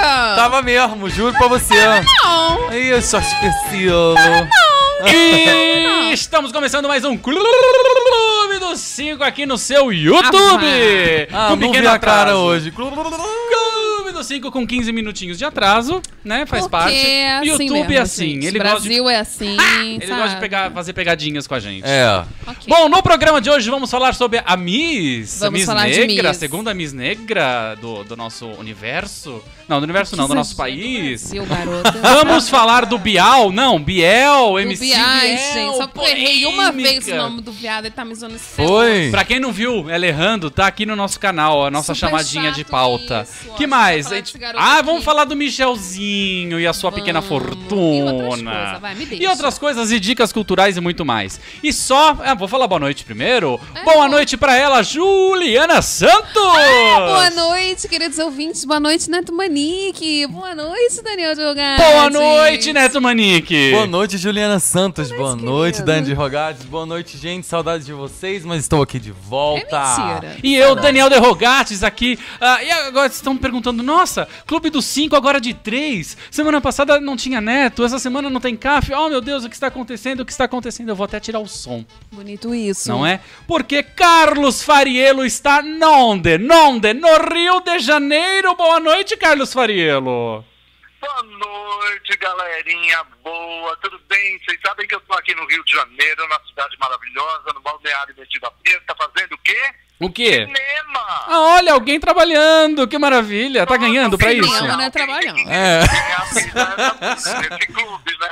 Tava mesmo, juro pra você. Não! Ai, eu sou especial. E estamos começando mais um Clube dos 5 aqui no seu YouTube. Ah, não vi pequeno a cara hoje. Clube dos 5 com 15 minutinhos de atraso, né? Faz Porque parte. é O assim YouTube mesmo, é assim. gente. Ele gosta de, Brasil é assim, ele sabe? gosta de pegar, fazer pegadinhas com a gente. É. Ok. Bom, no programa de hoje vamos falar sobre a Miss. a Vamos Miss falar de Negra, a segunda Miss Negra do, do nosso universo. Não, do universo Que não, do nosso país. do Brasil, garota. Vamos falar do Bial, não, Biel, Do MC Ai, Biel, gente, só porque eu errei uma vez o nome do viado, ele tá me zoando esse Foi. Pra quem não viu, ela errando, tá aqui no nosso canal, a nossa Super chamadinha de pauta. isso, que A mais? A gente- Ah, aqui. vamos falar do Michelzinho e a sua pequena Vamos. fortuna. E outras coisas, vai, me deixa. E outras coisas e dicas culturais e muito mais. E só, ah, vou falar boa noite primeiro. É, boa bom. noite pra ela, Juliana Santos. Boa noite, queridos ouvintes. Boa noite, Neto Manique. Boa noite, Daniel Diogati. Boa noite, Neto Manique. Boa noite, Juliana Santos. Boa noite, querido. Dani de Rogades. Boa noite, gente. Saudades de vocês, mas estou aqui de É volta. mentira. E eu, Daniel Derrogates, aqui. Ah, e agora vocês estão me perguntando: nossa, Clube dos 5 agora de 3. Semana passada não tinha neto, essa semana não tem CAF. Oh meu Deus, o que está acontecendo? O que está acontecendo? Eu vou até tirar o som, Bonito isso. não é? Porque Carlos Fariello está onde? Onde? No Rio de Janeiro. Boa noite, Carlos Fariello. Boa noite, galerinha boa, tudo bem? Vocês sabem que eu tô aqui no Rio de Janeiro, na cidade maravilhosa, no balneário metido a Preta, fazendo o quê? O quê? Cinema! Ah, olha, alguém trabalhando, que maravilha. Tá ganhando pra isso? né? trabalhando. É. Nesse clube, né?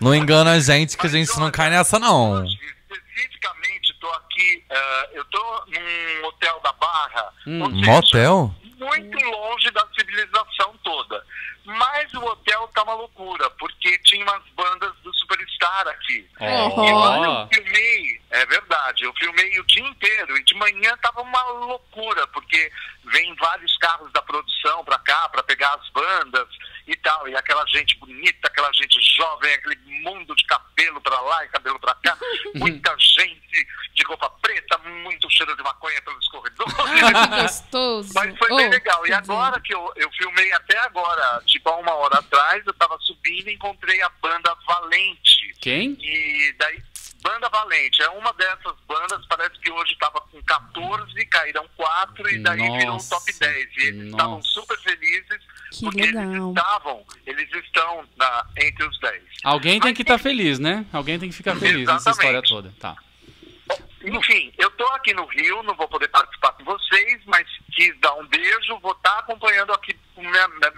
Não engana a gente que a gente não cai nessa, não. Especificamente, tô aqui, eh, eu tô num hotel da Barra, Hum. seja, Motel? muito longe da civilização toda. Mas o hotel tá uma loucura, porque tinha umas bandas do Superstar aqui. Ó. E quando eu filmei, é verdade, eu filmei o dia inteiro e de manhã tava uma loucura, porque vem vários carros da produção pra cá pra pegar as bandas e tal, e aquela gente bonita, aquela gente jovem, aquele mundo de cabelo pra lá e cabelo pra cá, muita gente de roupa preta, muito cheiro de maconha pelos corredores. Ah, gostoso. Mas foi Oh, bem legal. E agora que eu, eu filmei até agora, tipo há uma hora atrás, eu tava subindo e encontrei a banda Valente. Quem? E daí, Banda Valente, é uma dessas bandas, parece que hoje tava com 14, caíram 4 e daí virou um Nossa, top 10. E eles estavam nossa. super felizes Que porque eles legal. estavam, eles estão na, entre os 10. Alguém tem Mas, que estar feliz, né? Alguém tem que ficar feliz nessa história Exatamente. toda. Tá. Enfim, eu tô aqui no Rio, não vou poder participar com vocês, mas quis dar um beijo, vou estar acompanhando aqui com minha, minha,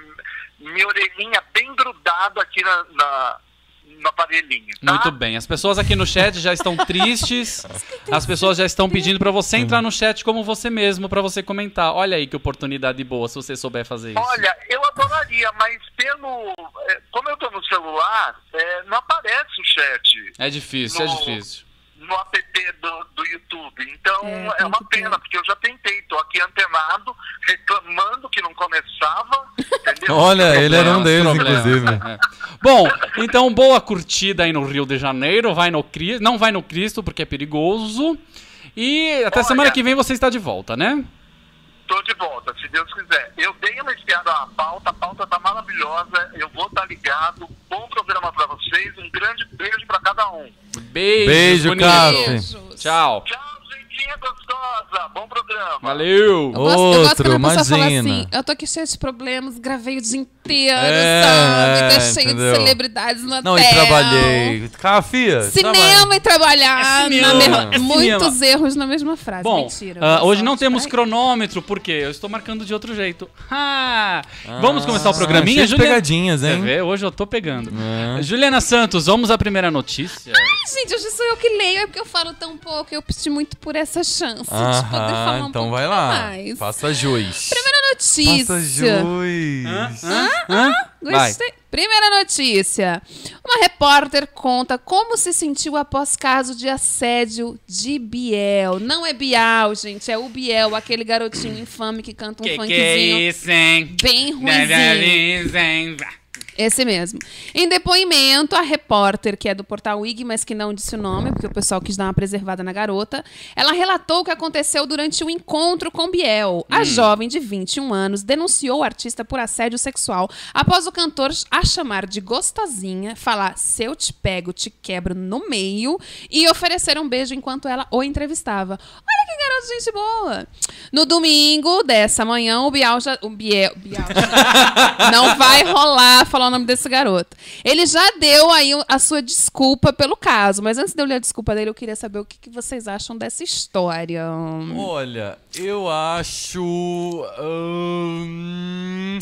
minha orelhinha bem grudada aqui na, na, no aparelhinho, tá? Muito bem. As pessoas aqui no chat já estão tristes. As pessoas já estão pedindo pra você entrar no chat como você mesmo, pra você comentar. Olha aí que oportunidade boa se você souber fazer isso. Olha, eu adoraria, mas pelo. eh, Como eu tô no celular, eh, não aparece o chat É difícil, é No- difícil. no app do, do YouTube. Então É, é, uma pena, porque eu já tentei, tô aqui antenado, reclamando que não começava, entendeu? Olha, ele era um deles, inclusive. é. Bom, então boa curtida aí no Rio de Janeiro. Vai no Cristo. Não vai no Cristo porque é perigoso. E até Olha- semana que vem você está de volta, né? Tô de volta, se Deus quiser. Eu dei uma espiada na pauta, a pauta tá maravilhosa, eu vou estar ligado. Bom programa pra vocês, um grande beijo pra cada um. Beijo, Beijo, bonito. Caf. Beijos. Tchau. Tchau, gentinha gostosa, bom programa. Valeu. Eu gosto, eu gosto quando a Outro, pessoa fala imagina. assim, eu tô aqui cheio de problemas, gravei o dia inteiro, É, sabe? Tô cheio entendeu? de celebridades no Não, e hotel. trabalhei. Cafia. Cinema e trabalhar. É cinema, na mesma- é muitos cinema. erros na mesma frase. Bom, Mentira. ah, boa hoje não temos cronômetro, porque eu estou marcando de outro jeito. Ah, vamos começar o programinha, Juliana? pegadinhas, hein? ver? Hoje eu tô pegando. É. Juliana Santos, vamos à primeira notícia. Ai, Gente, hoje sou eu que leio, é porque eu falo tão pouco. Eu pedi muito por essa chance de poder falar um Então vai lá. mais. Faça jus. Primeira notícia. Faça jus. Hã? Vai. Gostei. Primeira notícia. Uma repórter conta como se sentiu após caso de assédio de Biel. Não é Bial, gente, é o Biel, aquele garotinho infame que canta um Que que funkzinho é isso, hein? bem ruimzinho. Esse mesmo. Em depoimento, a repórter, que é do portal IG, mas que não disse o nome, porque o pessoal quis dar uma preservada na garota, ela relatou o que aconteceu durante o encontro com Biel. A jovem de 21 anos denunciou o artista por assédio sexual após o cantor a chamar de gostosinha, falar se eu te pego, te quebro no meio e oferecer um beijo enquanto ela o entrevistava. Olha que garoto de gente boa. No domingo dessa manhã, o Biel já... O Biel... Biel já- não vai rolar falar o nome desse garoto. Ele já deu aí a sua desculpa pelo caso, mas antes de eu ler a desculpa dele, eu queria saber o que, que vocês acham dessa história. Olha, eu acho. hum,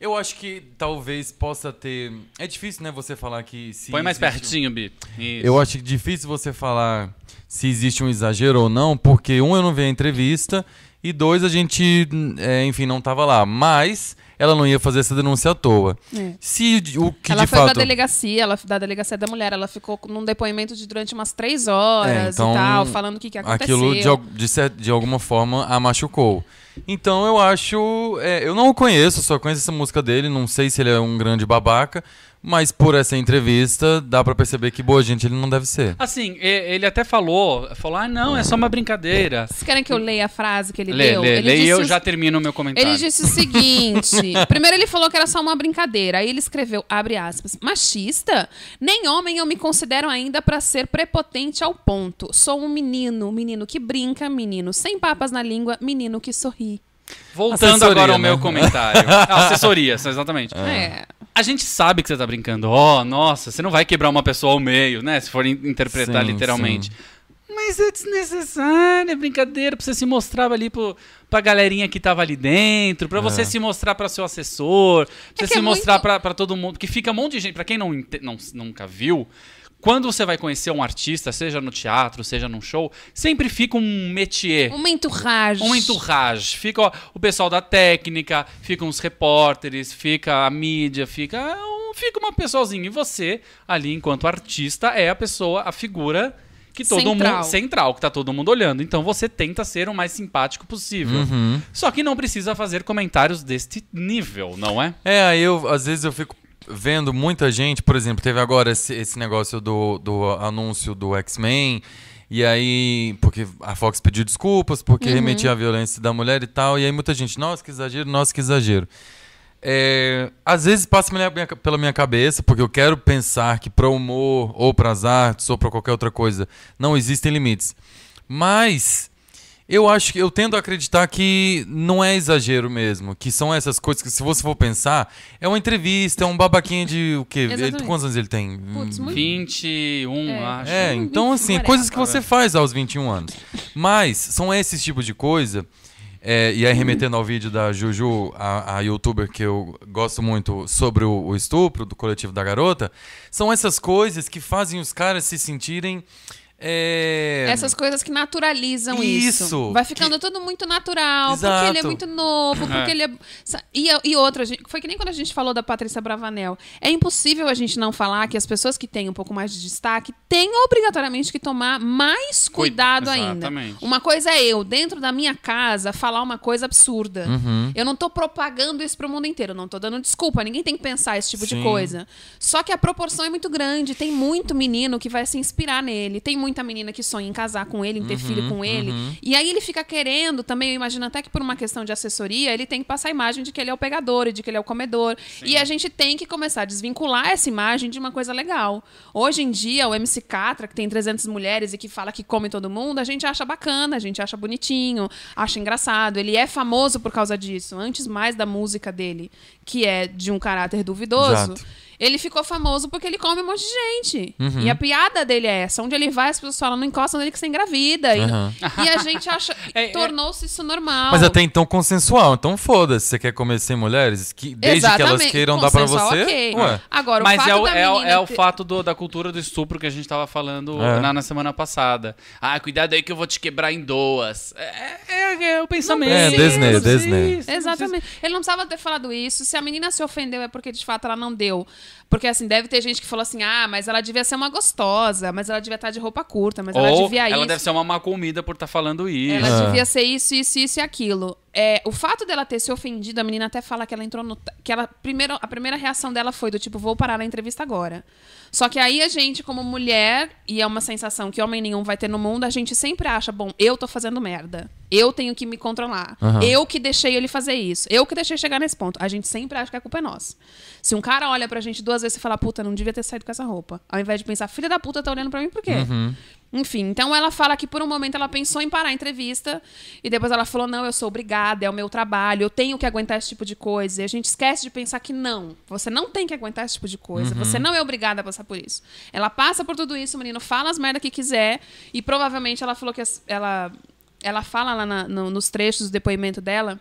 eu acho que talvez possa ter. É difícil, né, você falar que. Se Põe mais existe- pertinho, Bi. Isso. Eu acho difícil você falar se existe um exagero ou não, porque um, eu não vi a entrevista, e dois, a gente, é, enfim, não tava lá. Mas ela não ia fazer essa denúncia à toa. É. Se o que ela de foi fato. pra delegacia, ela da delegacia da mulher, ela ficou num depoimento de durante umas três horas É, então, e tal, falando o que, que aconteceu. Aquilo de, de, de alguma forma a machucou. Então eu acho. é, eu não o conheço, só conheço essa música dele, não sei se ele é um grande babaca, mas por essa entrevista dá pra perceber que boa gente ele não deve ser. Assim, ele até falou, falou, ah, não, é só uma brincadeira. Vocês querem que eu leia a frase que ele Lê, deu? lê, ele lê e eu o- já termino o meu comentário. Ele disse o seguinte: primeiro ele falou que era só uma brincadeira. Aí ele escreveu, abre aspas, machista? Nem homem eu me considero ainda pra ser prepotente ao ponto. Sou um menino, menino que brinca, menino sem papas na língua, menino que sorri. Voltando Assessoria, agora ao né? meu comentário. Ah, assessoria, exatamente. É. A gente sabe que você tá brincando. Ó, nossa, você não vai quebrar uma pessoa ao meio, né? Se for in- interpretar Sim, literalmente. Mas é desnecessário, é brincadeira pra você se mostrar ali pro, pra galerinha que tava ali dentro, pra você se mostrar pra seu assessor, pra É você se é mostrar muito- pra, pra todo mundo. Que fica um monte de gente, pra quem não, não- nunca viu, quando você vai conhecer um artista, seja no teatro, seja num show, sempre fica um métier. Uma entourage. Um entourage. Fica ó, o pessoal da técnica, ficam os repórteres, fica a mídia, fica, um- fica uma pessoazinha. E você, ali, enquanto artista, é a pessoa, a figura que todo Central. mundo. Central, que tá todo mundo olhando. Então você tenta ser o mais simpático possível. Uhum. Só que não precisa fazer comentários deste nível, não é? É, aí eu, às vezes eu fico vendo muita gente, por exemplo, teve agora esse, esse negócio do, do anúncio do X-Men, e aí, porque a Fox pediu desculpas, porque remetia à violência da mulher e tal, e aí muita gente, nossa, que exagero, nossa, que exagero. É, às vezes passa pela minha cabeça, porque eu quero pensar que para humor, ou para as artes, ou para qualquer outra coisa, não existem limites. Mas eu acho que eu tendo a acreditar que não é exagero mesmo, que são essas coisas que se você for pensar, é uma entrevista, é um babaquinha de o quê? Ele, quantos anos ele tem? Putz, muito 21, É. acho. É, então assim, coisas que você faz aos 21 anos. Mas são esses tipos de coisa. é, e aí, remetendo ao vídeo da Juju, a, a youtuber que eu gosto muito sobre o, o estupro do coletivo da garota, são essas coisas que fazem os caras se sentirem. É, Essas coisas que naturalizam isso. Isso, Vai ficando tudo muito natural, porque Exato. ele é muito novo, porque É. ele é. E, e outra, gente, foi que nem quando a gente falou da Patrícia Bravanel. É impossível a gente não falar que as pessoas que têm um pouco mais de destaque têm obrigatoriamente que tomar mais cuidado ainda. exatamente. Uma coisa é eu, dentro da minha casa, falar uma coisa absurda. Uhum. Eu não tô propagando isso pro mundo inteiro, não tô dando desculpa, ninguém tem que pensar esse tipo de Sim. coisa. Só que a proporção é muito grande, tem muito menino que vai se inspirar nele, tem muita menina que sonha em casar com ele, em ter filho com ele. E aí ele fica querendo também, eu imagino até que por uma questão de assessoria, ele tem que passar a imagem de que ele é o pegador e de que ele é o comedor. E a gente tem que começar a desvincular essa imagem de uma coisa legal. Hoje em dia, o MC Catra, que tem 300 mulheres e que fala que come todo mundo, a gente acha bacana, a gente acha bonitinho, acha engraçado. Ele é famoso por causa disso, antes mais da música dele, que é de um caráter duvidoso. Exato. Ele ficou famoso porque ele come um monte de gente. Uhum. E a piada dele é essa. Onde ele vai, as pessoas falam, não encostam nele que você engravida. E, Aham. e a gente acha... É, é- Tornou-se isso normal. Mas até então consensual. Então foda-se. Você quer comer sem mulheres? Que, desde que elas Exatamente. queiram dar pra você. ok. Ué. Agora, Mas o fato é o, da é, o- é o fato do- da cultura do estupro que a gente tava falando É. na, na semana passada. Ah, cuidado aí que eu vou te quebrar em duas. É, é- é o pensamento. É, Disney, Disney. Exatamente. Ele não precisava ter falado isso. Se a menina se ofendeu, é porque de fato ela não deu. Porque assim, deve ter gente que falou assim: ah, mas ela devia ser uma gostosa, mas ela devia estar de roupa curta, mas ela Ou devia ela isso. deve ser uma má comida por estar falando isso. Ela É. devia ser isso, isso, isso e aquilo. É, o fato dela ter se ofendido, a menina até fala que ela entrou no. que ela, primeiro, a primeira reação dela foi do tipo, vou parar a entrevista agora. Só que aí a gente, como mulher, e é uma sensação que homem nenhum vai ter no mundo, a gente sempre acha, bom, eu tô fazendo merda. Eu tenho que me controlar. Aham. Eu que deixei ele fazer isso. Eu que deixei chegar nesse ponto. A gente sempre acha que a culpa é nossa. Se um cara olha pra gente duas vezes e fala, puta, não devia ter saído com essa roupa. Ao invés de pensar, filha da puta tá olhando pra mim por quê? Enfim, então ela fala que por um momento ela pensou em parar a entrevista e depois ela falou: não, eu sou obrigada, é o meu trabalho, eu tenho que aguentar esse tipo de coisa. E a gente esquece de pensar que não, você não tem que aguentar esse tipo de coisa, você não é obrigada a passar por isso. Ela passa por tudo isso, o menino fala as merda que quiser e provavelmente ela falou que ela, ela fala lá na- no- nos trechos do depoimento dela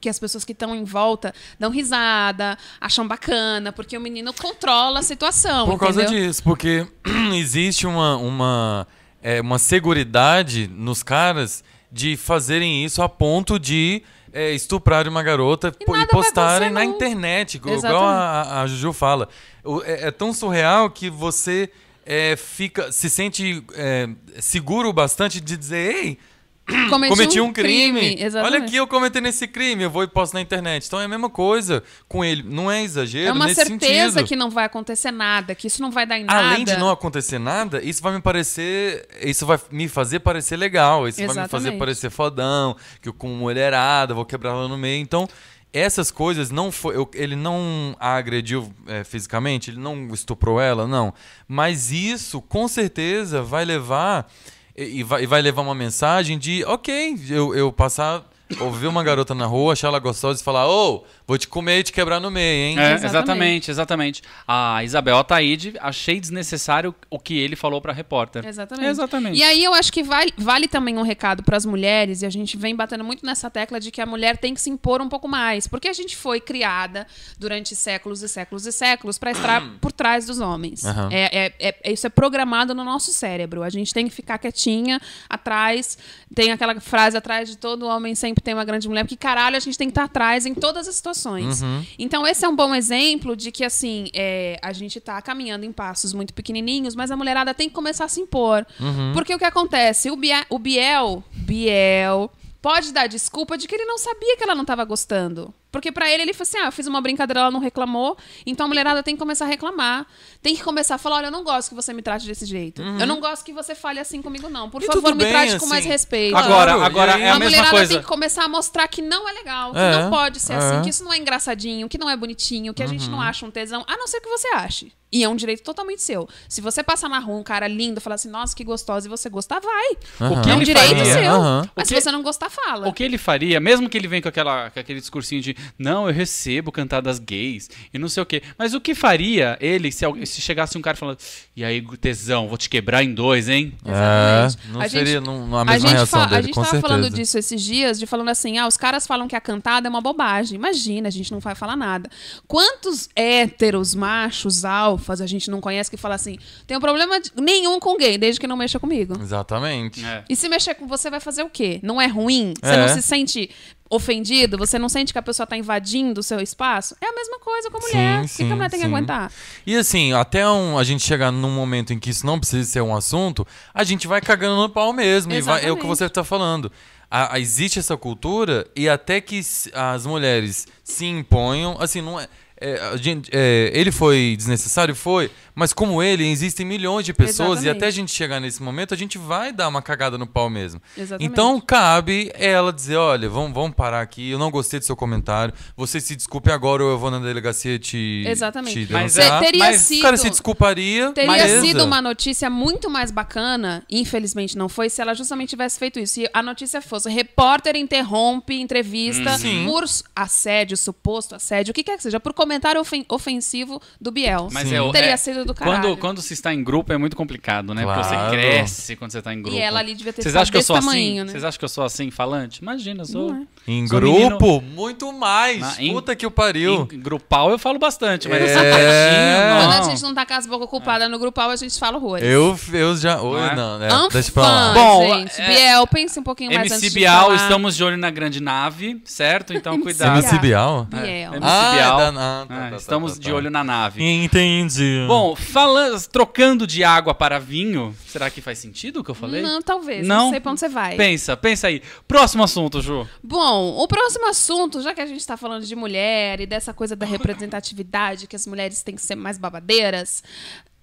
que as pessoas que estão em volta dão risada, acham bacana, porque o menino controla a situação. Por causa entendeu? disso, porque existe uma, uma, é, uma seguridade nos caras de fazerem isso a ponto de é, estuprar uma garota E e, postarem na internet, igual Exatamente. a, a- a Juju fala. O- É, é tão surreal que você é, fica se sente é, seguro bastante de dizer, ei, cometi um crime. Olha exatamente. aqui eu cometendo esse crime, eu vou e posto na internet. Então é a mesma coisa com ele. Não é exagero É uma nesse certeza sentido. que não vai acontecer nada, que isso não vai dar em nada. Além de não acontecer nada, isso vai me parecer. Isso vai me fazer parecer legal. Isso vai me fazer Exatamente. parecer fodão, que eu com mulherada, vou quebrar ela no meio. Então, essas coisas não foi. eu- ele não a agrediu é, fisicamente, ele não estuprou ela, não. Mas isso, com certeza, vai levar. E, vai, vai levar uma mensagem de, ok, eu, eu passar. Ouvir uma garota na rua, achar ela gostosa e falar, ô, vou te comer e te quebrar no meio, hein? É, Exatamente. exatamente, exatamente. A Isabel Ataíde, achei desnecessário o que ele falou pra repórter. Exatamente. Exatamente. E aí eu acho que vai- vale também um recado para as mulheres, e a gente vem batendo muito nessa tecla de que a mulher tem que se impor um pouco mais. Porque a gente foi criada durante séculos e séculos e séculos para estar por trás dos homens. Aham. É, é- é- isso é programado no nosso cérebro. A gente tem que ficar quietinha atrás. Tem aquela frase atrás de todo homem sempre tem uma grande mulher, porque caralho, a gente tem que estar atrás em todas as situações. Então, esse é um bom exemplo de que, assim, é, a gente tá caminhando em passos muito pequenininhos, mas a mulherada tem que começar a se impor. Porque o que acontece? O, Bia- o Biel, Biel, pode dar desculpa de que ele não sabia que ela não tava gostando. Porque pra ele, ele falou assim: ah, eu fiz uma brincadeira, ela não reclamou. Então a mulherada tem que começar a reclamar. Tem que começar a falar: olha, eu não gosto que você me trate desse jeito. Eu não gosto que você fale assim comigo, não. Por E favor, me bem, trate com assim. mais respeito. Agora, Claro, agora é a a mesma mulherada coisa. tem que começar a mostrar que não é legal, que É, não pode ser é. assim, que isso não é engraçadinho, que não é bonitinho, que a gente Uhum. não acha um tesão, a não ser que você ache. E é um direito totalmente seu. Se você passar na rua um cara lindo e falar assim, nossa, que gostosa, e você gostar, vai. Aham. que é um ele direito faria? seu. Aham. Mas O se que- você não gostar, fala. O que ele faria, mesmo que ele venha com, aquela, com aquele discursinho de não, eu recebo cantadas gays e não sei o quê. Mas o que faria ele se, se chegasse um cara falando, e aí, tesão, vou te quebrar em dois, hein? É, Exatamente. não A seria gente- não, a A mesma gente, reação fa- dele, a gente com tava certeza. falando disso esses dias, de falando assim, ah, os caras falam que a cantada é uma bobagem. Imagina, a gente não vai falar nada. Quantos héteros, machos, alfas, a gente não conhece que fala assim, tem um problema de- nenhum com gay, desde que não mexa comigo. Exatamente. É. E se mexer com você, vai fazer o quê? Não é ruim? Você É. não se sente ofendido? Você não sente que a pessoa tá invadindo o seu espaço? É a mesma coisa com a mulher. Sim, o que que a mulher tem que sim. aguentar? E assim, até um- a gente chegar num momento em que isso não precisa ser um assunto, a gente vai cagando no pau mesmo. E vai- é o que você está falando. A- a- existe essa cultura e até que as mulheres se imponham, assim, não é. É, gente- é, ele foi desnecessário? Foi. Mas como ele, existem milhões de pessoas e Exatamente. até a gente chegar nesse momento, a gente vai dar uma cagada no pau mesmo. Exatamente. Então cabe ela dizer, olha, vamos, vamos parar aqui, eu não gostei do seu comentário, você se desculpe agora ou eu vou na delegacia te, Exatamente. te Mas. Te- teria mas, sido... O cara se desculparia, Teria beleza. sido uma notícia muito mais bacana, infelizmente não foi, se ela justamente tivesse feito isso. E a notícia fosse: repórter interrompe entrevista Sim. por assédio, suposto assédio, o que quer que seja, por comentário ofen- ofensivo do Biel. Mas é, Teria é- sido do caralho. quando, quando se está em grupo é muito complicado, né? Porque você Claro. cresce quando você está em grupo. E ela ali devia ter Vocês ficado acham que eu desse sou tamanho, assim? né? Vocês acham que eu sou assim, falante? Imagina, eu sou. É. Em Sou grupo, muito mais. Na- em- Puta que o pariu. Em grupal eu falo bastante, mas É. assim, Quando não. a gente não tá com as bocas ocupadas no grupal, a gente fala horrores. Eu, eu já. Oi, Não é? não, né? Anfã, Deixa pra lá. Bom, gente. é- Biel, pense um pouquinho mais MC antes de Bial, falar. estamos de olho na grande nave, certo? Então cuidado. MC Bial? Biel. É, MC Ah, Bial. da- ah, tá, Ah, tá, tá, estamos tá, de tá. olho na nave. Entendi. Bom, falando, trocando de água para vinho, será que faz sentido o que eu falei? Não, talvez. Não, Não? sei pra onde você vai. Pensa, pensa aí. Próximo assunto, Ju. Bom, o próximo assunto, já que a gente tá falando de mulher e dessa coisa da representatividade, que as mulheres têm que ser mais babadeiras.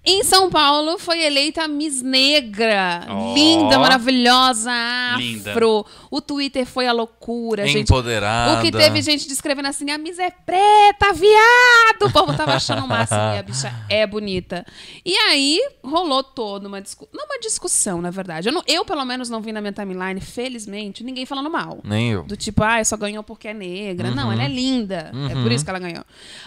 Em São Paulo foi eleita a Miss Negra. Ó. Linda, maravilhosa, Linda. afro. O Twitter foi a loucura, gente. Empoderada. O que teve gente descrevendo assim, a Miss é preta, viado! O povo tava achando o máximo e a bicha é bonita. E aí rolou toda uma discussão. Não uma discussão, na verdade. Eu, não- eu, pelo menos, não vi na minha timeline, felizmente, ninguém falando mal. Nem eu. Do tipo, ah, só ganhou porque é negra. Não, Uhum. ela é linda. É por isso que ela ganhou.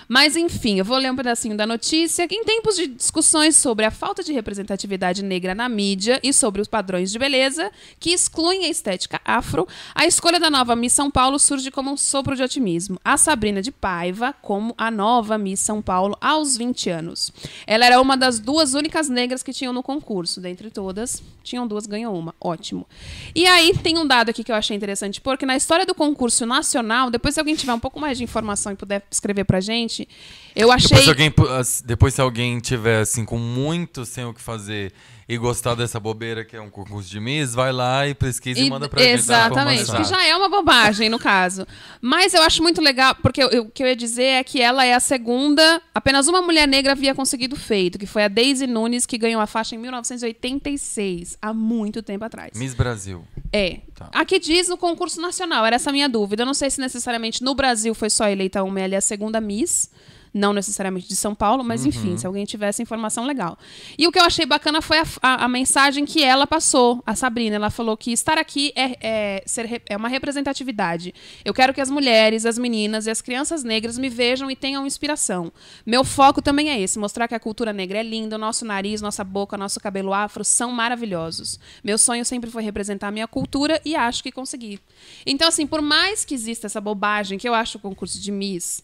Mas, enfim, eu vou ler um pedacinho da notícia. Em tempos de discussões sobre a falta de representatividade negra na mídia e sobre os padrões de beleza que excluem a estética afro, a escolha da nova Miss São Paulo surge como um sopro de otimismo. A Sabrina de Paiva, como a nova Miss São Paulo aos 20 anos. Ela era uma das duas únicas negras que tinham no concurso. Dentre todas, tinham duas, ganhou uma. Ótimo. E aí tem um dado aqui que eu achei interessante, porque na história do concurso nacional, depois se alguém tiver um pouco mais de informação e puder escrever pra gente, eu achei. Depois, se alguém, as- depois, se alguém tiver assim, com muito sem o que fazer e gostar dessa bobeira que é um concurso de Miss, vai lá e pesquisa e, E- manda pra gente. dar Exatamente, que já é uma bobagem no caso. Mas eu acho muito legal, porque eu- eu- o que eu ia dizer é que ela é a segunda, apenas uma mulher negra havia conseguido feito, que foi a Daisy Nunes, que ganhou a faixa em 1986, há muito tempo atrás. Miss Brasil. É. Tá. Aqui diz no concurso nacional, era essa a minha dúvida. Eu não sei se necessariamente no Brasil foi só eleita uma, ela é a segunda Miss. Não necessariamente de São Paulo, mas Uhum. enfim, se alguém tivesse informação legal. E o que eu achei bacana foi a, a- a mensagem que ela passou, a Sabrina. Ela falou que estar aqui é, é ser é uma representatividade. Eu quero que as mulheres, as meninas e as crianças negras me vejam e tenham inspiração. Meu foco também é esse: mostrar que a cultura negra é linda, o nosso nariz, nossa boca, nosso cabelo afro são maravilhosos. Meu sonho sempre foi representar a minha cultura e acho que consegui. Então, assim, por mais que exista essa bobagem que eu acho o concurso de Miss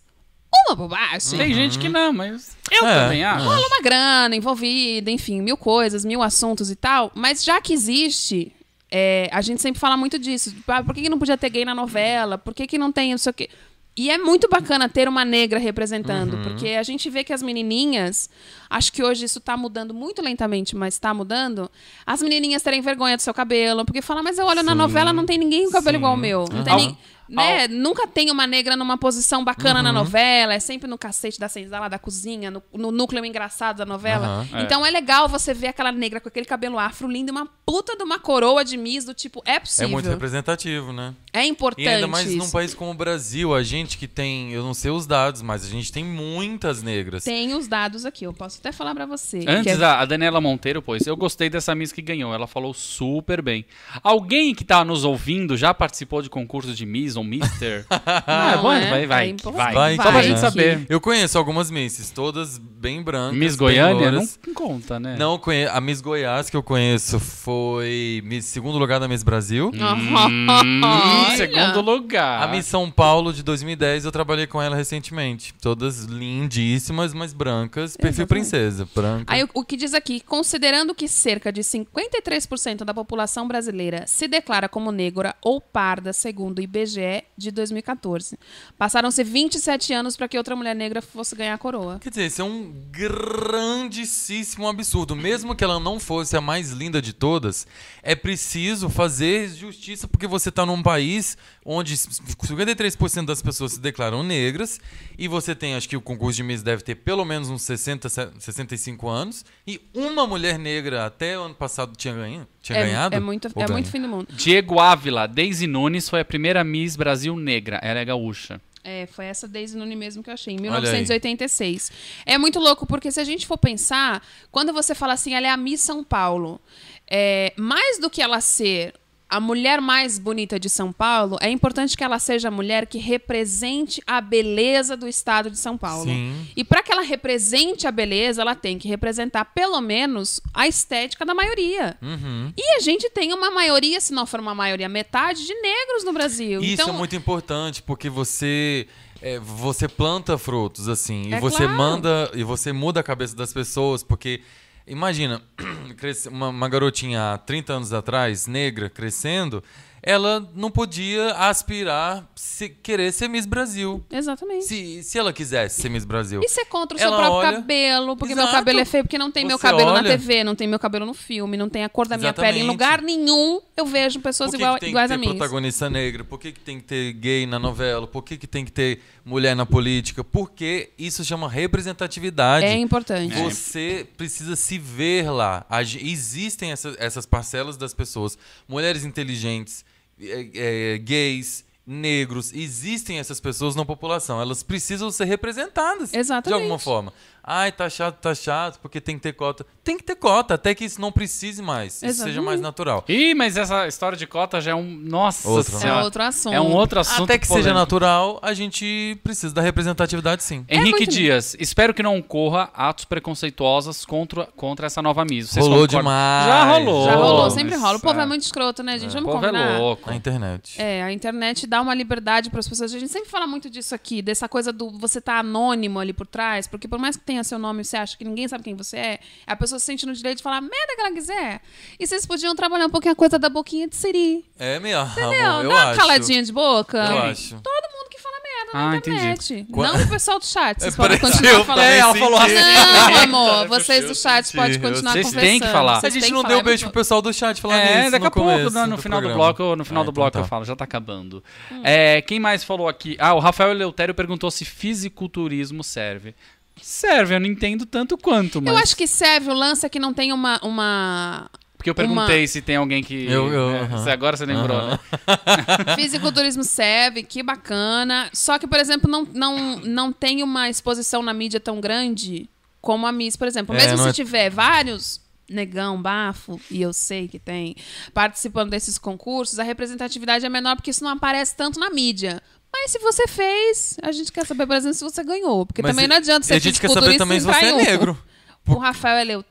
uma bobagem. Tem gente que não, mas eu É, também acho. Rola uma grana envolvida, enfim, mil coisas, mil assuntos e tal. Mas já que existe, é, a gente sempre fala muito disso. Ah, por que, que não podia ter gay na novela? Por que, que não tem não sei o quê? E é muito bacana ter uma negra representando, porque a gente vê que as menininhas, acho que hoje isso tá mudando muito lentamente, mas tá mudando, as menininhas terem vergonha do seu cabelo, porque fala, mas eu olho na Sim. novela, não tem ninguém com cabelo Sim. igual o meu. Não tem Ao- né? Nunca tem uma negra numa posição bacana na novela, é sempre no cacete da senzala da cozinha, no, no núcleo engraçado da novela. Aham. Então é. legal você ver aquela negra com aquele cabelo afro lindo e uma puta de uma coroa de Miss do tipo, é É possível. muito representativo, né? É importante. E ainda mais num isso. país como o Brasil, a gente que tem, eu não sei os dados, mas a gente tem muitas negras. Tem os dados aqui, eu posso até falar pra você. Antes, é- a, a Daniela Monteiro, pois, eu gostei dessa Miss que ganhou. Ela falou super bem. Alguém que tá nos ouvindo já participou de concurso de Miss ou Mister? ah, Não, bom, é? vai, vai, É vai. Vai Só pra que- gente né? saber. Eu conheço algumas misses, todas bem brancas. Miss Goiânia? Não conta, né? Não. A Miss Goiás que eu conheço foi Miss segundo lugar da Miss Brasil. Hum, segundo lugar. A Miss São Paulo de 2010 eu trabalhei com ela recentemente. Todas lindíssimas, mas brancas, perfil Exatamente. princesa, branca. Aí o, o que diz aqui, considerando que cerca de 53% da população brasileira se declara como negra ou parda, segundo o IBGE de 2014. Passaram-se 27 anos para que outra mulher negra fosse ganhar a coroa. Quer dizer, isso é um grandíssimo absurdo. Mesmo que ela não fosse a mais linda de todas, é preciso fazer justiça porque você está num país onde 53% das pessoas se declaram negras e você tem, acho que o concurso de Miss deve ter pelo menos uns 60, 65 anos e uma mulher negra até o ano passado tinha, ganho, tinha É, ganhado. é muito, é muito fim do mundo. Diego Ávila, Daisy Nunes foi a primeira Miss Brasil negra. Ela é gaúcha. É, foi essa Daisy Nunes mesmo que eu achei, em Olha aí. 1986. É muito louco, porque se a gente for pensar, quando você fala assim, ela é a Miss São Paulo, é, mais do que ela ser a mulher mais bonita de São Paulo, é importante que ela seja a mulher que represente a beleza do estado de São Paulo. Sim. E para que ela represente a beleza, ela tem que representar pelo menos a estética da maioria. Uhum. E a gente tem uma maioria, se não for uma maioria, metade de negros no Brasil. Isso então, é muito importante, porque você. é, você planta frutos, assim, e É você claro. manda. E você muda a cabeça das pessoas, porque. Imagina, uma, uma garotinha há 30 anos atrás, negra, crescendo, ela não podia aspirar, se, querer ser Miss Brasil. Exatamente. Se, se ela quisesse ser Miss Brasil. E ser contra o seu Ela próprio olha- cabelo, porque Exato. meu cabelo é feio, porque não tem meu Você cabelo na olha- TV, não tem meu cabelo no filme, não tem a cor da minha pele. Em lugar nenhum eu vejo pessoas Por que, igual- que tem iguais que a ter mim. protagonista negra? Por que, que tem que ter gay na novela? Por que, que tem que ter mulher na política? Porque isso chama representatividade. É importante. Você precisa se ver lá. A Existem essa- essas parcelas das pessoas. Mulheres inteligentes, é, é, gays, negros. Existem essas pessoas na população. Elas precisam ser representadas. De Exatamente. alguma forma. Ai, tá chato, tá chato, porque tem que ter cota. Tem que ter cota, até que isso não precise mais. Isso seja Exatamente. mais natural. Ih, mas essa história de cota já é um. Nossa Outro, né? É outro assunto. É um outro assunto. Até que seja polêmico. natural, a gente precisa da representatividade, sim. Henrique muito Dias, espero que não ocorra atos preconceituosos contra, contra essa nova Miss. Vocês Rolou concordam? demais. Já rolou. Já rolou, sempre rola. O povo é, é. muito escroto, né, gente? O Vamos povo é combinar. louco. Na internet. É, a internet dá uma liberdade para as pessoas. A gente sempre fala muito disso aqui, dessa coisa do você tá anônimo ali por trás, porque por mais que tenha seu nome e você acha que ninguém sabe quem você é, a pessoa se sente no direito de falar a merda que ela quiser. E vocês podiam trabalhar um pouquinho a coisa da boquinha de Siri. É mesmo, Entendeu? eu Dá uma acho. caladinha de boca. Eu acho. Todo mundo que fala merda Ah, na entendi. internet. Qua- Não o pessoal do chat. Vocês É, podem continuar falando. é, ela falou assim. Não, amor, Eu vocês do chat podem eu continuar Vocês conversando. têm que falar. A Vocês gente têm não deu falar, beijo muito- pro pessoal do chat falando É, isso daqui no a pouco, no, no do final do programa. bloco, no final Ah, do então bloco eu tá. falo, já tá acabando. Hum. É, quem mais falou aqui? Ah, o Rafael Eleutério perguntou se fisiculturismo serve. Serve, eu não entendo tanto quanto, mas. Eu acho que serve o lance é que não tem uma. uma... Porque eu perguntei uma- se tem alguém que. Eu- eu- é, aham. você- Agora você lembrou, Aham. né? Fisiculturismo serve, que bacana. Só que, por exemplo, não, não, não tem uma exposição na mídia tão grande como a Miss, por exemplo. É, Mesmo se é- tiver vários negão, bafo, e eu sei que tem, participando desses concursos, a representatividade é menor porque isso não aparece tanto na mídia. Mas se você fez, a gente quer saber, por exemplo, se você ganhou. Porque Mas também e- não adianta e ser a gente quer saber também se você é negro. O Rafael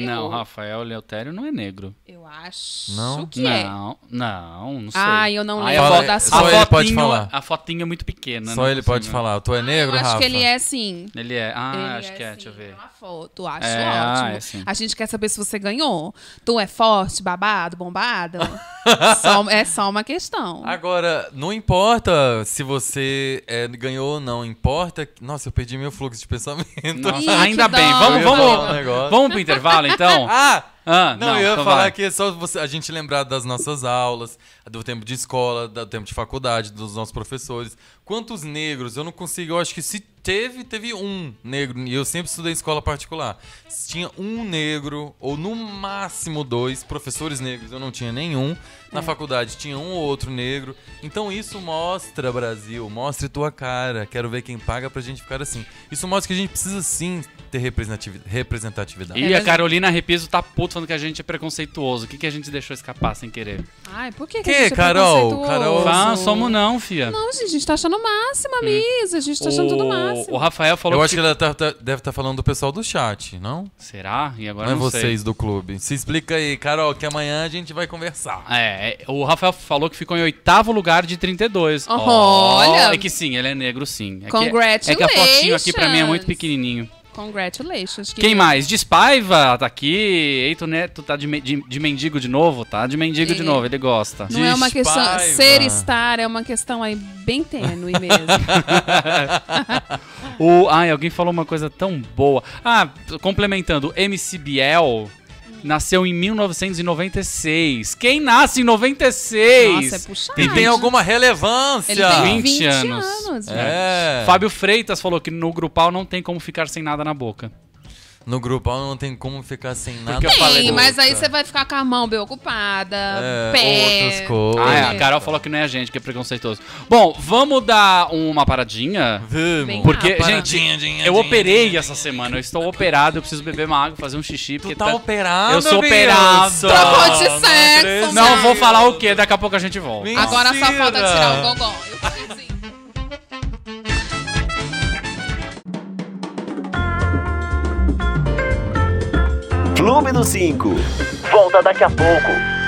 Não, Rafael Eleutério não é negro. eu acho Não? que é. não, não, não sei. Ah, eu não Ai, lembro a fo- da a Só ele pode fotinho- falar. A fotinha é muito pequena. Só não ele consigo- pode falar. Tu é negro, eu acho Rafa? que ele é sim. Ele é. Ah, Ele acho que é, assim, deixa eu ver. pela foto, acho É, ah, ótimo. é sim. A gente quer saber se você ganhou. Tu é forte, babado, bombado? Só- é só uma questão. Agora, não importa se você é, ganhou ou não, importa. Nossa, eu perdi meu fluxo de pensamento. Nossa, Ih, ainda bem. dó. Vamos, Eu ia falar um vamos, negócio. vamos intervalo, então? Ah! Ah, Não, eu ia então falar vai. que é só você, a gente lembrar das nossas aulas, do tempo de escola, do tempo de faculdade, dos nossos professores. Quantos negros? Eu não consigo, eu acho que se teve, teve um negro. E eu sempre estudei em escola particular. Se tinha um negro, ou no máximo dois professores negros, eu não tinha nenhum. Na É. faculdade tinha um ou outro negro. Então isso mostra, Brasil, mostre tua cara. Quero ver quem paga pra gente ficar assim. Isso mostra que a gente precisa sim ter representativi- representatividade. E É, a Carolina Repiso tá puto falando que a gente é preconceituoso. O que, que a gente deixou escapar sem querer? Ai, por que, que, Que, a gente é Carol? preconceituoso? Carol, Ah, somos não, fia. Não, gente, a gente tá achando o máximo, a Miss. A gente tá achando tudo o máximo. o Rafael falou Eu acho que ela tá- tá- deve estar falando do pessoal do chat, não? Será? E agora não é não vocês sei. do clube. Se explica aí, Carol, que amanhã a gente vai conversar. É, é, o Rafael falou que ficou em oitavo lugar de 32. Oh, olha. É que sim, ele é negro sim. É que- Congratulations. É que a fotinho aqui pra mim é muito pequenininho. Congratulations. Quem mais? Despaiva tá aqui. Eito Neto tá de, de- de mendigo de novo, tá? De mendigo de É. novo, ele gosta. Não é uma questão. Despaiva. Ser estar é uma questão aí bem tênue mesmo. O, ai, alguém falou uma coisa tão boa. Ah, complementando, o MC Biel nasceu em 1996. Quem nasce em 96? Nossa, é puxado. E tem alguma relevância. Ele tem 20 20, anos. anos. É. Fábio Freitas falou que no grupal não tem como ficar sem nada na boca. No grupal não tem como ficar sem nada. Porque Tem, mas aí você vai ficar com a mão bem ocupada, É, pé. outras coisas. Ah, é, a Carol falou que não é a gente, que é preconceituoso. Bom, vamos dar uma paradinha. Vamos. Porque, rápido. gente, Paradinha, dinha, eu dinha, operei dinha. essa semana. Eu estou operado, eu preciso beber uma água, fazer um xixi. Tu Porque tá operado, Eu sou operado. Trocou de Não sexo, acredito. Não vou falar o que, daqui a pouco a gente volta. Mentira. Agora só falta tirar o gogó. Eu falei Clube do 5. Volta daqui a pouco.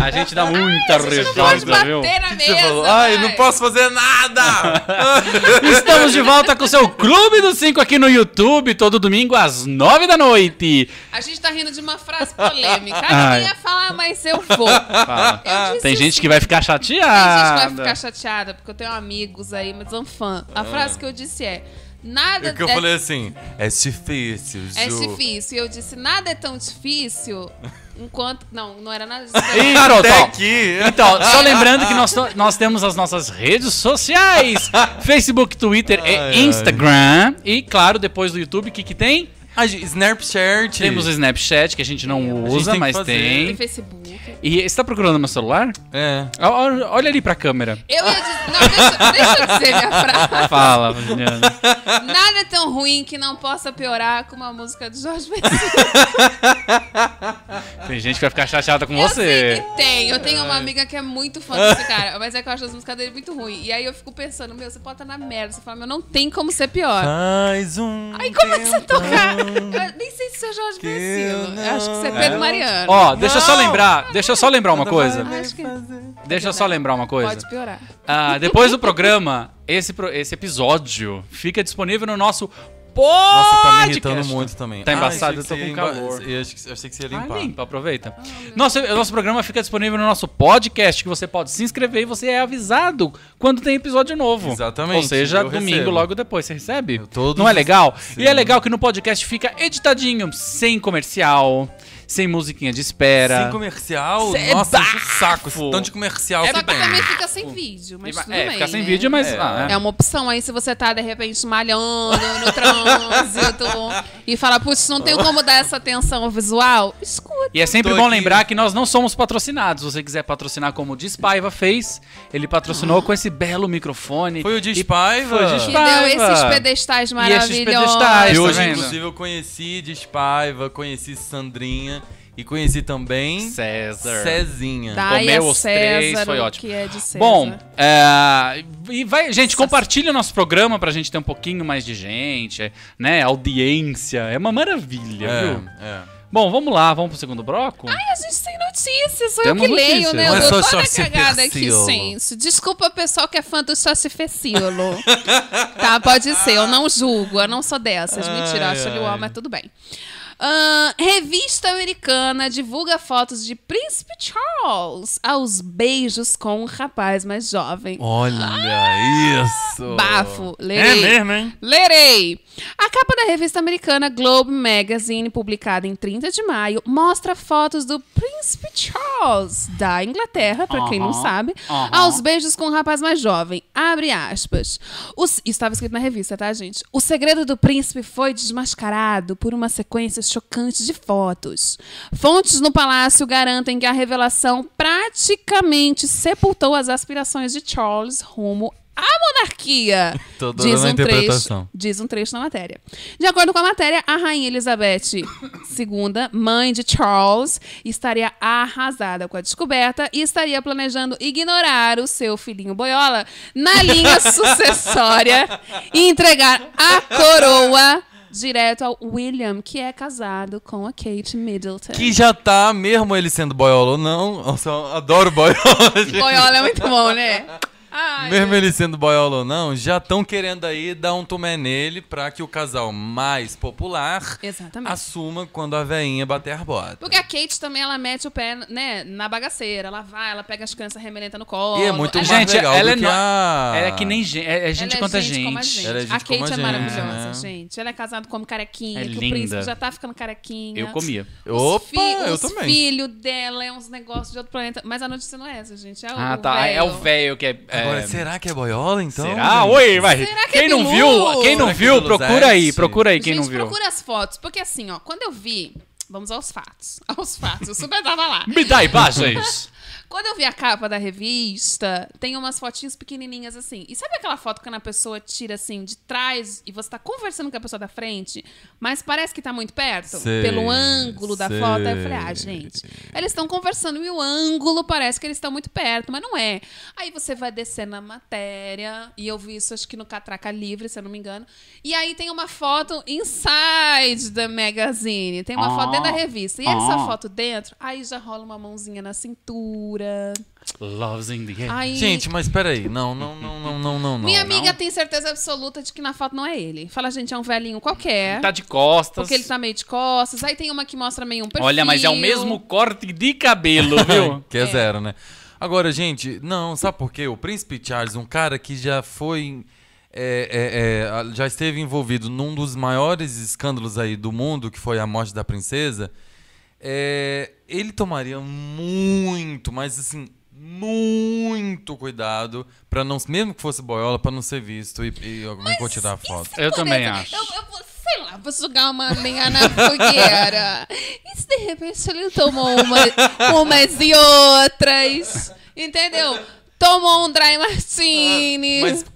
A gente dá muita risada, viu? bater na Você mesa. falou, ai, não posso fazer nada! Estamos de volta com o seu Clube dos 5 aqui no YouTube, todo domingo às 9 da noite. A gente tá rindo de uma frase polêmica. Ai. Ah, eu ia falar, mas eu vou. Fala. Eu disse Tem gente assim, que vai ficar Tem gente que chateada. vai ficar chateada, porque eu tenho amigos aí, mas são fã. A frase que eu disse é: nada É que eu é, falei assim, é difícil, é Ju. difícil. E eu disse: nada é tão difícil enquanto. Não, não era nada disso. Ih, garoto, Até ó. aqui. Então, só lembrando que nós, nós temos as nossas redes sociais: Facebook, Twitter Ai, e ai. Instagram. E, claro, depois do YouTube, o que, que tem? A gente- Snapchat. Temos o Snapchat, que a gente não usa, tem mas fazer. Tem tem. Facebook. E você tá procurando meu celular? É. Ó, Olha ali pra câmera. Eu ia dizer. Não, deixa, deixa eu dizer minha frase. Fala, Juliana. Nada é tão ruim que não possa piorar com uma música de Jorge Vecino. Tem gente que vai ficar chateada com Eu sei você. que tem. Eu tenho uma amiga que é muito fã desse cara, mas é que eu acho as músicas dele muito ruim. E aí eu fico pensando, meu, você pode estar na merda. Você fala, meu, não tem como ser pior. Faz um. Aí como é que você tocar? Eu nem sei se é Jorge que Vecino. eu acho que você é Pedro Mariano. Ó, deixa eu só lembrar, deixa eu só lembrar uma coisa. Acho que Deixa eu só lembrar uma coisa. pode piorar. Ah, depois do programa, esse, pro- esse episódio fica disponível no nosso Nossa, tá me podcast. irritando muito também. Tá Ah, embaçado, achei eu tô com calor. Eu achei que- eu achei que você ia Ah, limpar. limpa, aproveita. Nosso, nosso programa fica disponível no nosso podcast, que você pode se inscrever e você é avisado quando tem episódio novo. Exatamente, Ou seja, domingo recebo. logo depois você recebe. Eu todos Não é legal? Sim. E é legal que no podcast fica editadinho, sem comercial, sem musiquinha de espera. Sem comercial? Cê é Nossa, enche o saco. Esse tanto de comercial Só que tem. também fica sem vídeo, mas tudo é, bem. fica sem né? vídeo, mas. É. ah, é. É uma opção aí se você tá, de repente, malhando no trânsito e fala, putz, não tenho como dar essa atenção visual. Escuta. E é sempre Tô bom aqui. lembrar que nós não somos patrocinados. Se você quiser patrocinar como o Dispaiva fez, ele patrocinou com esse belo microfone. Foi o E- Despaiva? Foi o Que Despaiva. deu esses pedestais esses maravilhosos. pedestais, E tá hoje, vendo? inclusive, eu conheci Despaiva, conheci Sandrinha e conheci também César. Cezinha. Daia Comeu os três, César, foi o ótimo. que é de César. Bom, é, e vai, gente, compartilha o nosso programa pra gente ter um pouquinho mais de gente, é, né? Audiência. É uma maravilha, É, viu? é. Bom, vamos lá, vamos pro segundo bloco? Ai, a gente tem notícias, sou Temos eu que leio, notícias. né? Não Eu é dou só toda cagada aqui, gente. Desculpa, pessoal que é fã do Sócio Fecilo. tá, pode ser, eu não julgo, eu não sou dessas. Mentira, eu acho ele ai. uau, mas tudo bem. Ahn, revista americana divulga fotos de Príncipe Charles aos beijos com um rapaz mais jovem. Olha isso! Bafo, lerei. hein? Lerei! A capa da revista americana Globe Magazine, publicada em 30 de maio, mostra fotos do Príncipe Charles, da Inglaterra, pra quem não Aham, sabe, aham. aos beijos com um rapaz mais jovem. Abre aspas. Os- Isso estava escrito na revista, tá, gente? O segredo do príncipe foi desmascarado por uma sequência chocante de fotos. Fontes no palácio garantem que a revelação praticamente sepultou as aspirações de Charles rumo à monarquia. Diz um, trecho, diz um trecho na matéria. De acordo com a matéria, a rainha Elizabeth II, mãe de Charles, estaria arrasada com a descoberta e estaria planejando ignorar o seu filhinho boiola na linha sucessória e entregar a coroa direto ao William, que é casado com a Kate Middleton. Que já tá, mesmo ele sendo boiola ou não, eu adoro boiola. gente. Boiola é muito bom, né? Ai, Mesmo ele sendo boiola ou não, já estão querendo aí dar um tomé nele pra que o casal mais popular Exatamente. assuma quando a veinha bater a bota. Porque a Kate também, ela mete o pé, né, na bagaceira. Ela vai, ela pega as crianças remelenta no colo. E é muito mais Gente, legal ela do é que no- a... Ela é que nem gente. É, é gente quanto a é gente. Como a gente. gente. Ela é a gente como Kate a é gente, maravilhosa, né? gente. Ela é casada como carequinha, É que linda. o príncipe já tá ficando carequinha. Eu comia. Os Opa, fi- eu os também. filhos dela é uns negócios de outro planeta. Mas a notícia não é essa, gente. É Ah, o tá. É o véio. velho que é. É- Agora, será que é boiola, então? Será? gente? Oi, vai. Será que é quem não Bilu? viu, quem não Será viu, é Bilu procura aí, procura aí quem gente, não viu. procura as fotos. Porque assim, ó, quando eu vi... Vamos aos fatos. Aos fatos. Eu super tava lá. Me dá imagens. Quando eu vi a capa da revista, tem umas fotinhas pequenininhas assim. E sabe aquela foto quando a pessoa tira assim de trás e você tá conversando com a pessoa da frente, mas parece que tá muito perto? Sei, pelo ângulo da sei. foto. Aí eu falei, ah, gente, eles estão conversando e o ângulo parece que eles estão muito perto, mas não é. Aí você vai descer na matéria, e eu vi isso acho que no Catraca Livre, se eu não me engano. E aí tem uma foto inside da magazine. Tem uma foto dentro da revista. E essa foto dentro, aí já rola uma mãozinha na cintura. Loves in the air. Aí, Gente, mas peraí. Não, não, não, não, não, não. minha não. amiga tem certeza absoluta de que na foto não é ele. Fala, gente, é um velhinho qualquer. Tá de costas. Porque ele tá meio de costas. Aí tem uma que mostra meio um perfil. Olha, mas é o mesmo corte de cabelo, viu? Que é, zero, né? Agora, gente, não, sabe por quê? O Príncipe Charles, um cara que já foi. é, é, é, já esteve envolvido num dos maiores escândalos aí do mundo, que foi a morte da princesa. Ele tomaria muito, mas assim, muito cuidado para não, mesmo que fosse boiola, para não ser visto e, e alguém for tirar a foto. Eu também acho. Eu, eu vou, sei lá, vou jogar uma lenha na fogueira. E se de repente ele tomou uma, umas e outras? Entendeu? Tomou um dry martini. Mas Bi,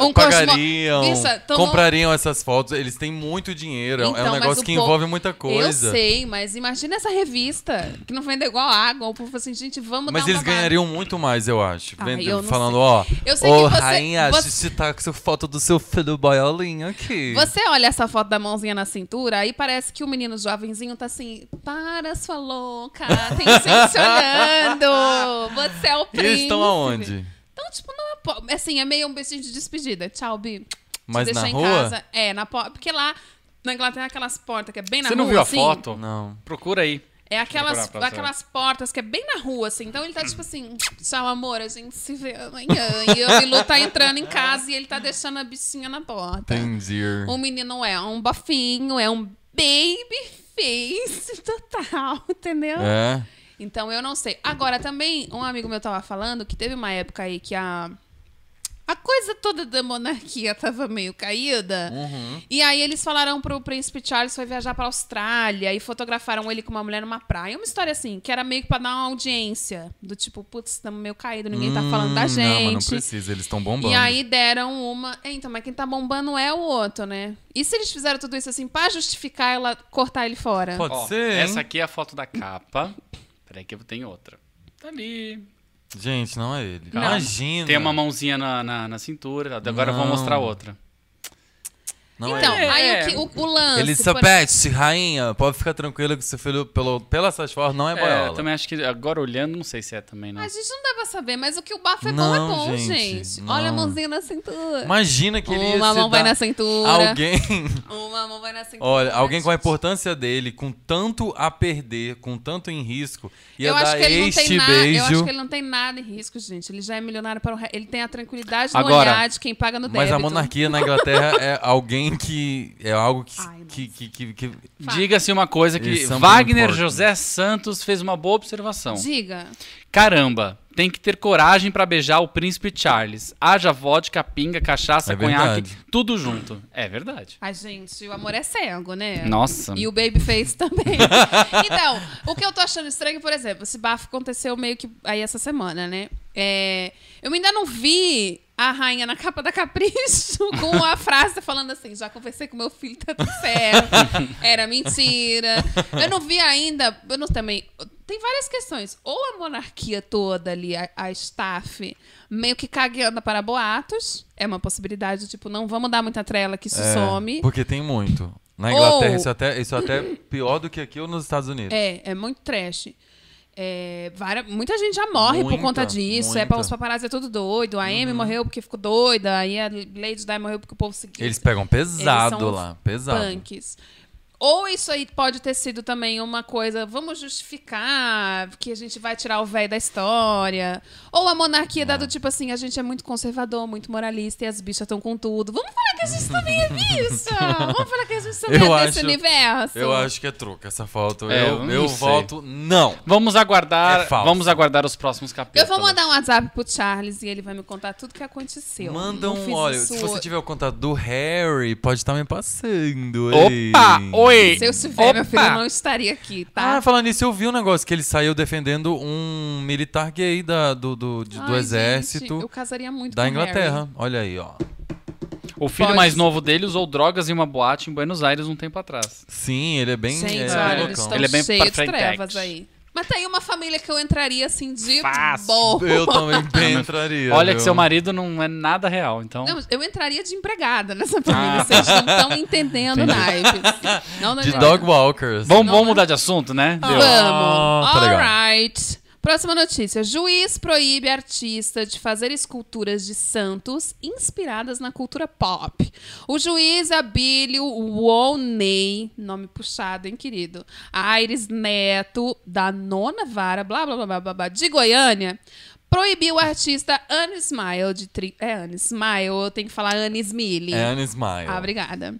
Um pagariam, Bicha, tomou- comprariam essas fotos. Eles têm muito dinheiro. é um- é Então, um mas negócio que povo- envolve muita coisa. Eu sei, mas imagina essa revista que não vende igual água. O povo assim, gente, vamos Mas eles ganhariam muito mais, eu acho. Ai, Vendo- eu falando, sei. ó. Eu sei Ô, você- rainha, você- você tá com foto do seu filho boiolinho aqui. Você olha essa foto da mãozinha na cintura, aí parece que o menino jovenzinho tá assim, para sua louca, tem gente te olhando, você é o E príncipe. eles estão aonde? Então, tipo, não é, po- assim, é meio um beijinho de despedida. Tchau, Bi. Te Mas deixar na em rua? casa. É, na porta, porque lá na Inglaterra aquelas portas que é bem na Você rua, não viu a assim, foto? Não. Procura aí. É aquelas, aquelas portas que é bem na rua, assim. Então ele tá tipo assim, tchau, amor, a gente se vê amanhã. E o Bilu tá entrando em casa e ele tá deixando a bichinha na porta. Entendi. O menino é um bafinho, é um baby face total, entendeu? É. Então eu não sei. Agora também, um amigo meu tava falando que teve uma época aí que a. A coisa toda da monarquia tava meio caída. Uhum. E aí eles falaram pro príncipe Charles foi viajar pra Austrália e fotografaram ele com uma mulher numa praia. Uma história assim, que era meio que pra dar uma audiência. Do tipo, putz, estamos meio caído, ninguém tá falando da Hum, gente. Não, mas não precisa, eles estão bombando. E aí deram uma. É, Então, mas quem tá bombando é o outro, né? E se eles fizeram tudo isso assim pra justificar ela cortar ele fora? Pode Ó, ser, hein? essa aqui é a foto da capa. Peraí que eu tenho outra. Tá ali. Gente, não é ele. Não. Imagina. Tem uma mãozinha na, na, na cintura. Agora eu vou Não. mostrar outra. Não então, é aí É. o, que, o, o lance. Elizabeth, rainha, pode ficar tranquila que seu filho, pelo, pelas suas fotos, não é É, boiola. eu também acho que agora olhando, não sei se é também, não. A gente não dá pra saber, mas o que o bafo é bom é Não, bom, gente, gente. não. Olha a mãozinha na cintura. Imagina que ele ia Uma se mão vai dar- na cintura. Alguém... Uma mão vai na cintura. Olha, alguém com a importância dele, com tanto a perder, com tanto em risco, ia eu acho dar que ele não tem este nada. Eu beijo. acho que ele não tem nada em risco, gente. Ele já é milionário para o re... Ele tem a tranquilidade no Agora, olhar de quem paga no débito. Mas a monarquia na Inglaterra é alguém que. É algo que. Ai, que, que, que, que- Diga-se uma coisa que são Wagner muito José Santos fez uma boa observação. Diga. Caramba, tem que ter coragem pra beijar o príncipe Charles. Haja vodka, pinga, cachaça, É conhaque, verdade. tudo junto. É verdade. Ai, gente, o amor é cego, né? Nossa. E o Babyface também. então, o que eu tô achando estranho, por exemplo, esse bafo aconteceu meio que aí essa semana, né? É, eu ainda não vi a rainha na capa da Capricho com a frase falando assim: já conversei com meu filho, tá tudo certo. Era mentira. Eu não vi ainda. Eu não também. Tem várias questões. Ou a monarquia toda ali, a, a staff, meio que cagueando para boatos. É uma possibilidade, tipo, não vamos dar muita trela que isso é, some. Porque tem muito. Na Inglaterra, Ou- isso, é até, isso é até pior do que aqui ou nos Estados Unidos. É, é muito trash. É, várias- muita gente já morre por Muita, conta disso. É, muita. os paparazzi é tudo doido. A Amy morreu porque ficou doida. Aí a Lady Di morreu porque o povo seguiu. Eles pegam pesado Eles lá, pesado. punks. Ou isso aí pode ter sido também uma coisa, vamos justificar que a gente vai tirar o velho da história. Ou a monarquia dado tipo assim, a gente é muito conservador, muito moralista e as bichas estão com tudo. Vamos falar que a gente também é bicha! Vamos falar que a gente também Eu é desse acho- universo. Eu acho que é truque essa foto. É, eu eu não eu voto não. Vamos aguardar, É vamos aguardar os próximos Eu capítulos. vou mandar um WhatsApp pro Charles e ele vai me contar tudo que aconteceu. Manda Não um, olha, isso se você tiver o contato do Harry, pode estar me passando. Opa! ei. Oi! Se eu estiver, meu filho, não estaria aqui, tá? Ah, falando nisso, eu vi um negócio que ele saiu defendendo um militar gay da, do, do, de- do Ai, exército gente, eu casaria muito da com Inglaterra. Harry. Olha aí, ó. O filho Pode mais novo dele usou drogas em uma boate em Buenos Aires um tempo atrás. Sim, ele é bem. Gente, é, olha, bem eles loucão. estão Ele é bem cheios de trevas aí. Mas tem uma família que eu entraria assim de Fácil. boa. Eu também bem entraria. Olha que seu marido não é nada real, então. Não, eu entraria de empregada nessa família. Ah. Vocês não estão entendendo Entendi. naipes. Não, não, De não. dog walkers. Vamos, Não, vamos mudar de assunto, né? Vamos. Ah, tá legal. Alright. Próxima notícia. Juiz proíbe artista de fazer esculturas de santos inspiradas na cultura pop. O juiz Abílio Woney, nome puxado, hein, querido? Aires Neto, da nona vara, blá, blá, blá, blá, blá, de Goiânia, proibiu o artista Anne Smile, de... Tri... É, Anne Smile, eu tenho que falar Anne Smiley. É Anne Smile. Ah, obrigada.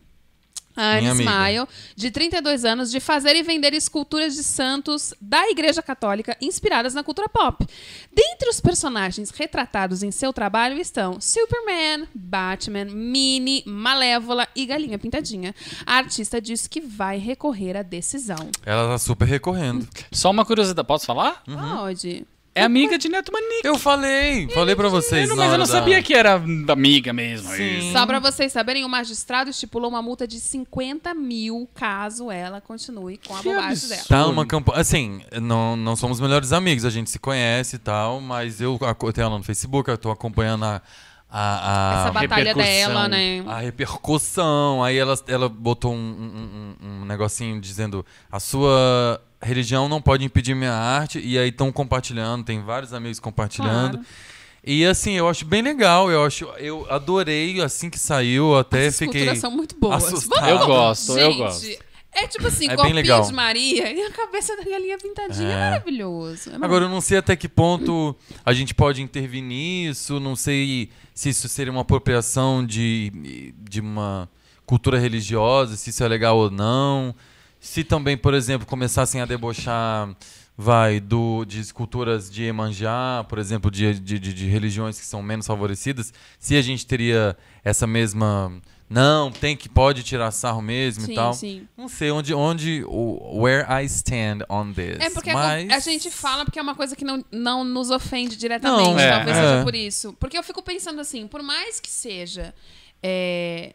A Anne. Smile, de 32 anos, de fazer e vender esculturas de santos da Igreja Católica inspiradas na cultura pop. Dentre os personagens retratados em seu trabalho estão Superman, Batman, Minnie, Malévola e Galinha Pintadinha. A artista disse que vai recorrer à decisão. Ela tá super recorrendo. Só uma curiosidade, posso falar? Uhum. Pode. É amiga de Neto Manique. Eu falei, falei pra vocês. Eu não- na mas eu não da- sabia que era amiga mesmo. Sim. isso. Só pra vocês saberem, o magistrado estipulou uma multa de 50 mil caso ela continue com a Que bobagem absurdo. dela. Tá uma campanha. Assim, não, não somos melhores amigos, a gente se conhece e tal, mas eu, eu tenho ela no Facebook, eu tô acompanhando a. a, a- Essa batalha dela, né? a repercussão. Aí ela, ela botou um, um- um- um negocinho dizendo a sua religião não pode impedir minha arte. E aí estão compartilhando, tem vários amigos compartilhando. Claro. E assim, eu acho bem legal. Eu acho, eu adorei assim que saiu, até As fiquei. são muito boas. assustado. Eu gosto, eu Gente, gosto. É tipo assim, É legal. de Maria e a cabeça da galinha pintadinha. É, É. maravilhoso. É Agora, eu não sei até que ponto a gente pode intervir nisso, não sei se isso seria uma apropriação de, de uma cultura religiosa, se isso é legal ou não. Se também, por exemplo, começassem a debochar, vai, do, de esculturas de Emanjá, por exemplo, de, de, de- de religiões que são menos favorecidas, se a gente teria essa mesma. Não, tem que pode tirar sarro mesmo Sim, e tal. sim. Não sei onde, onde o where I stand on this. É porque a- mas... a gente fala porque é uma coisa que não, não nos ofende diretamente. Não, é, talvez é. seja por isso. Porque eu fico pensando assim, por mais que seja é,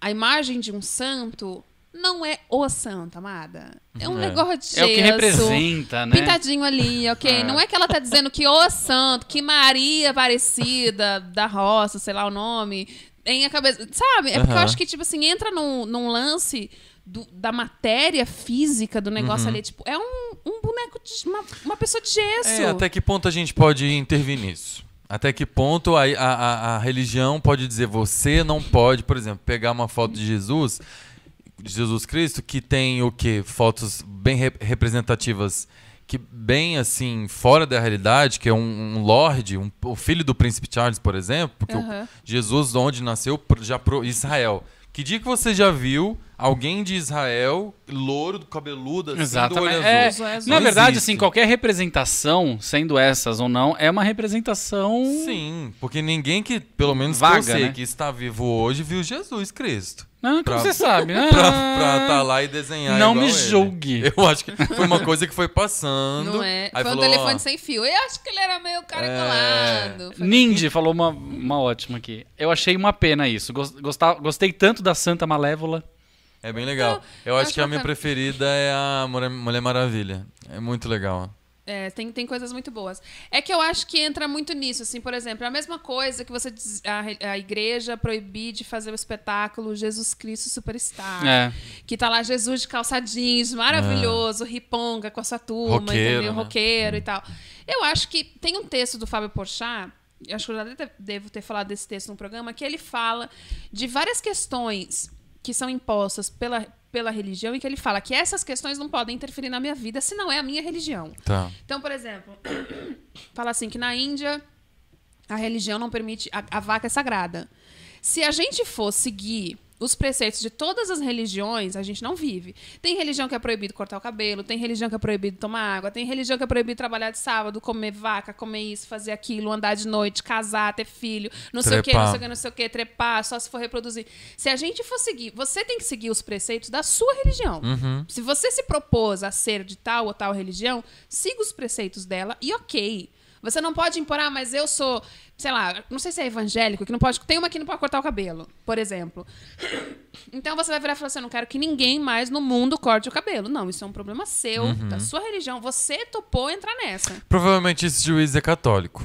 a imagem de um santo, não é o santo, amada. É um É. negócio de É o que gesso, representa, né? Pintadinho ali, ok? É. Não é que ela tá dizendo que o santo, que Maria Aparecida da roça, sei lá o nome, tem a cabeça. Sabe? É porque eu Aham. acho que, tipo assim, entra num, num lance do- da matéria física do negócio Uhum. ali. Tipo, é um, um boneco de. Uma, uma pessoa de gesso. É, até que ponto a gente pode intervir nisso? Até que ponto a, a, a- a religião pode dizer você não pode, por exemplo, pegar uma foto de Jesus, de Jesus Cristo, que tem o quê? Fotos bem rep- representativas, que bem assim, fora da realidade, que é um, um lorde, um, o filho do príncipe Charles, por exemplo, porque o Aham. Jesus, onde nasceu, já pro Israel. Que dia que você já viu alguém de Israel, louro, cabeludo, assim, do Exatamente. olho É, azul? azul. na verdade, existe. assim, qualquer representação, sendo essas ou não, é uma representação. Sim, porque ninguém que, pelo menos Vaga, que eu sei, né? que está vivo hoje, viu Jesus Cristo. Não, Pra- você sabe, né? Pra estar lá e desenhar Não igual me ele. julgue. Eu acho que foi uma coisa que foi passando. Não é? Foi um falou, telefone ó, sem fio. Eu acho que ele era meio caracolado. Foi- Nindy falou uma, uma ótima aqui. Eu achei uma pena isso. Gos- gostar- gostei tanto da Santa Malévola. É bem legal. Então, Eu acho acho que a minha preferida é a Mulher, Maravilha. É muito legal. É, tem, tem coisas muito boas. É que eu acho que entra muito nisso, assim, por exemplo, a mesma coisa que você diz, a, a igreja proibir de fazer o espetáculo Jesus Cristo Superstar. É. Que tá lá Jesus de calça jeans, maravilhoso, riponga com a sua turma, Roqueiro, entendeu? né? Roqueiro e tal. Eu acho que tem um texto do Fábio Porchat, eu acho que eu já de- devo ter falado desse texto no programa, que ele fala de várias questões que são impostas pela, pela religião e que ele fala que essas questões não podem interferir na minha vida se não é a minha religião. Tá. Então, por exemplo, fala assim que na Índia a religião não permite. A, a vaca é sagrada. Se a gente for seguir os preceitos de todas as religiões, a gente não vive. Tem religião que é proibido cortar o cabelo, tem religião que é proibido tomar água, tem religião que é proibido trabalhar de sábado, comer vaca, comer isso, fazer aquilo, andar de noite, casar, ter filho, não sei o que, não Trepar. sei o que, não sei o que, trepar, só se for reproduzir. Se a gente for seguir, você tem que seguir os preceitos da sua religião. Se você se propôs a ser de tal ou tal religião, siga os preceitos dela e ok. Você não pode impor, ah, mas eu sou, sei lá, não sei se é evangélico, que não pode. Tem uma que não pode cortar o cabelo, por exemplo. Então você vai virar e falar assim: eu não quero que ninguém mais no mundo corte o cabelo. Não, isso é um problema seu, da sua religião. Você topou entrar nessa. Provavelmente esse juiz é católico.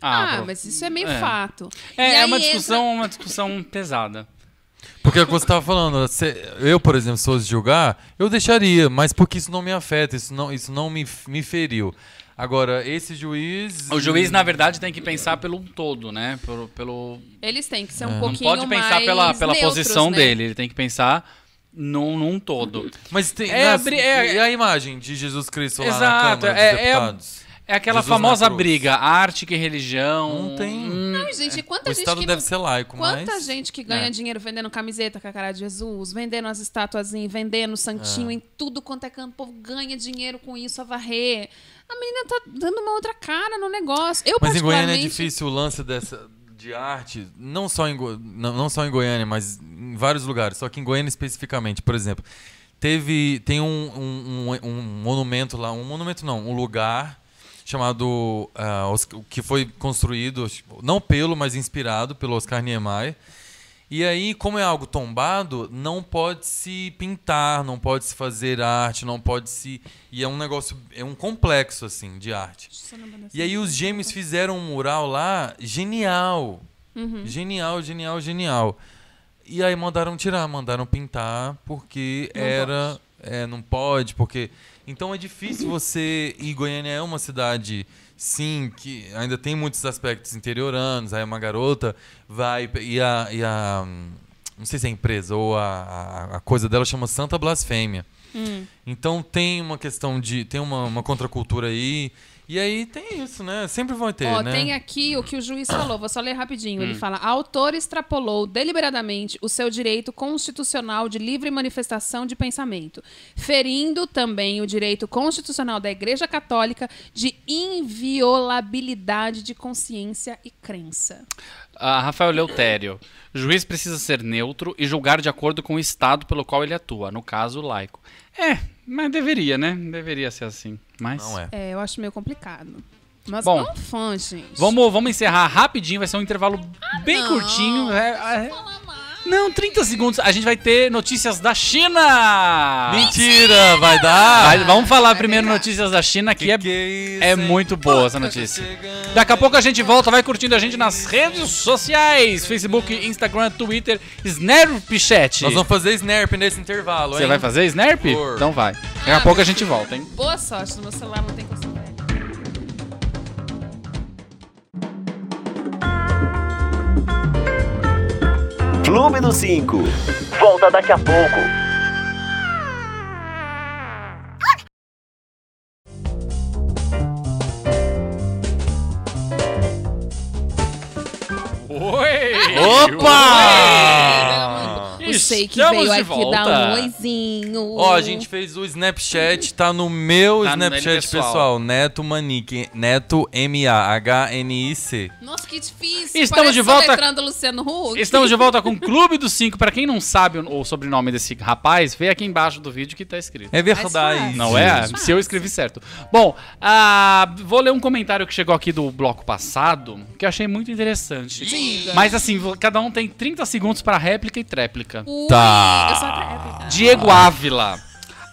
Ah, pro- mas isso é meio é. fato. É, E é uma entra- discussão, uma discussão pesada. Porque é o que você estava falando, se- eu, por exemplo, se fosse julgar, eu deixaria, mas porque isso não me afeta, isso não, isso não me, me feriu. Agora, esse juiz. O juiz, na verdade, tem que pensar pelo um todo, né? Pelo, pelo... Eles têm que ser um Não pouquinho pode pensar pela, pela neutros, posição né? dele, ele tem que pensar num, num todo. Mas tem. É nas- abrir- é- e a imagem de Jesus Cristo lá na Exato, Câmara é- dos é- Deputados? É aquela Jesus na famosa briga, arte que religião. Não tem. Não, gente, quanta O gente Estado que deve não- ser laico, Quanta mas. gente que ganha É. dinheiro vendendo camiseta com a cara de Jesus, vendendo as estatuazinhas, vendendo santinho É. em tudo quanto é canto, o povo ganha dinheiro com isso a varrer. A menina tá dando uma outra cara no negócio. Eu, Mas em Goiânia é difícil o lance dessa de arte, não só em Go- não, não só em Goiânia, mas em vários lugares, só que em Goiânia especificamente, por exemplo, teve tem um, um, um- um monumento lá, um monumento não, um lugar chamado Os- que foi construído não pelo, mas inspirado pelo Oscar Niemeyer. E aí, como é algo tombado, não pode se pintar, não pode se fazer arte, não pode se. E é um negócio, é um complexo, assim, de arte. E aí os gêmeos fizeram um mural lá genial. Genial, genial, genial. E aí mandaram tirar, mandaram pintar, porque era. É, não pode, porque. Então é difícil você. E Goiânia é uma cidade, sim, que ainda tem muitos aspectos interioranos. Aí uma garota vai. E a. E a não sei se é a empresa ou a, a, coisa dela chama Santa Blasfêmia. Então tem uma questão de. Tem uma, uma contracultura aí. E aí tem isso, né? Sempre vai ter, Ó, né? tem aqui o que o juiz falou, vou só ler rapidinho. Hum. Ele fala: a autora extrapolou deliberadamente o seu direito constitucional de livre manifestação de pensamento, ferindo também o direito constitucional da Igreja Católica de inviolabilidade de consciência e crença. Ah, Rafael Leutério. Juiz precisa ser neutro e julgar de acordo com o estado pelo qual ele atua, no caso, laico. É, mas deveria, né? Deveria ser assim. Mas. Não é. É, eu acho meio complicado. Mas Bom, não fã, gente. Vamos, vamos encerrar rapidinho, vai ser um intervalo bem não. curtinho. é- é- não, 30 segundos. A gente vai ter notícias da China! Mentira, vai dar? Vai- vamos falar primeiro notícias da China, que, é, Que é hein? muito boa essa notícia. Daqui a pouco a gente volta, vai curtindo a gente nas redes sociais: Facebook, Instagram, Twitter, Snapchat. Nós vamos fazer Snarp nesse intervalo, Você hein? vai fazer Snarp? Por. Então vai. Daqui a pouco a gente volta, hein? Boa sorte, no meu celular não tem coisa. Clube do 5. Volta daqui a pouco. Oi! Opa! Que Estamos veio de aqui volta. dar um oizinho. Ó, a gente fez o Snapchat, tá no meu Tá no Snapchat dele pessoal. pessoal. Neto Manique. Neto M-A-H-N-I-C. Nossa, que difícil. Estamos Parece de volta- soletrando Luciano Huck. Estamos de volta com o Clube dos Cinco. Pra quem não sabe o o sobrenome desse rapaz, vê aqui embaixo do vídeo que tá escrito. É verdade. fácil. Não é? Fácil. Se eu escrevi certo. Bom, ah, vou ler um comentário que chegou aqui do bloco passado, que eu achei muito interessante. Mas assim, vo- cada um tem 30 segundos para réplica e tréplica. Ui, Tá. Eu sou a réplica. Diego Ávila.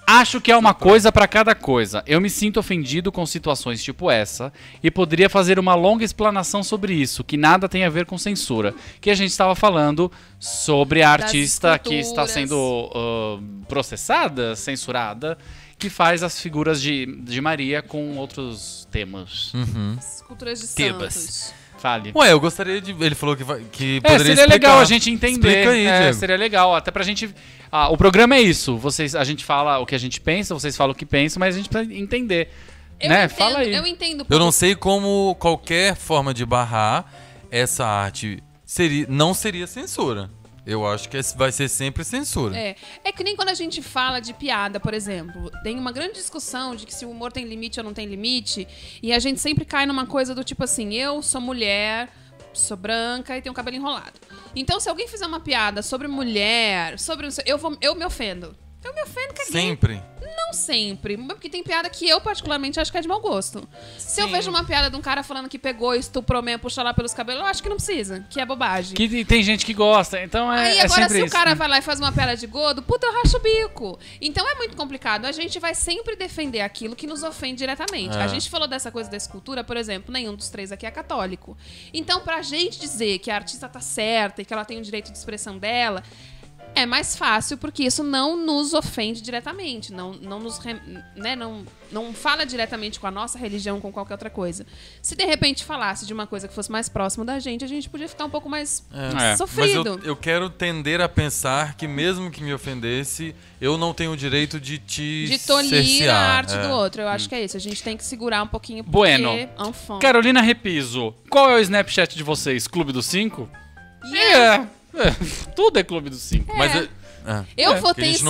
Acho que é uma coisa pra cada coisa. Eu me sinto ofendido com situações tipo essa e poderia fazer uma longa explanação sobre isso, que nada tem a ver com censura. Que a gente estava falando sobre a artista que está sendo ah, processada, censurada, que faz as figuras de, de Maria com outros temas. Esculturas de Tebas. santos. Fale. Ué, eu gostaria de. Ele falou que, vai, que É, poderia seria explicar. legal a gente entender. Explica aí, É, Diego. seria legal, até pra gente. Ah, o programa é isso. Vocês, a gente fala o que a gente pensa, vocês falam o que pensam, mas a gente precisa entender. Eu né? entendo, Fala aí. Eu entendo. Eu não sei como qualquer forma de barrar essa arte seria, não seria censura. Eu acho que vai ser sempre censura. É, é que nem quando a gente fala de piada, por exemplo. Tem uma grande discussão de que se o humor tem limite ou não tem limite. E a gente sempre cai numa coisa do tipo assim: eu sou mulher, sou branca e tenho cabelo enrolado. Então, se alguém fizer uma piada sobre mulher, sobre. Eu, vou, eu me ofendo. Eu me ofendo, caguei. Sempre. Não sempre, porque tem piada que eu particularmente acho que é de mau gosto. Se eu vejo uma piada de um cara falando que pegou, estuprou mesmo, puxou lá pelos cabelos, eu acho que não precisa, que é bobagem. Que tem gente que gosta, então é, Aí é agora, sempre se o isso. cara vai lá e faz uma piada de gordo, puta, eu racho o bico. Então é muito complicado. A gente vai sempre defender aquilo que nos ofende diretamente. É. A gente falou dessa coisa da escultura, por exemplo, nenhum dos três aqui é católico. Então, pra gente dizer que a artista tá certa e que ela tem o direito de expressão dela. É mais fácil porque isso não nos ofende diretamente, não, não nos né, não, não fala diretamente com a nossa religião, com qualquer outra coisa. Se de repente falasse de uma coisa que fosse mais próxima da gente, a gente podia ficar um pouco mais É. Mas sofrido. eu, eu quero tender a pensar que mesmo que me ofendesse, eu não tenho o direito de te de tolir a cercear. arte É. do outro. Eu acho que é isso. A gente tem que segurar um pouquinho porque Bueno. enfim. Carolina Repiso, qual é o Snapchat de vocês? Clube dos Cinco? Yeah. É. é, Tudo é Clube dos Cinco. Mas É. eu- é. Eu Que a votei ser,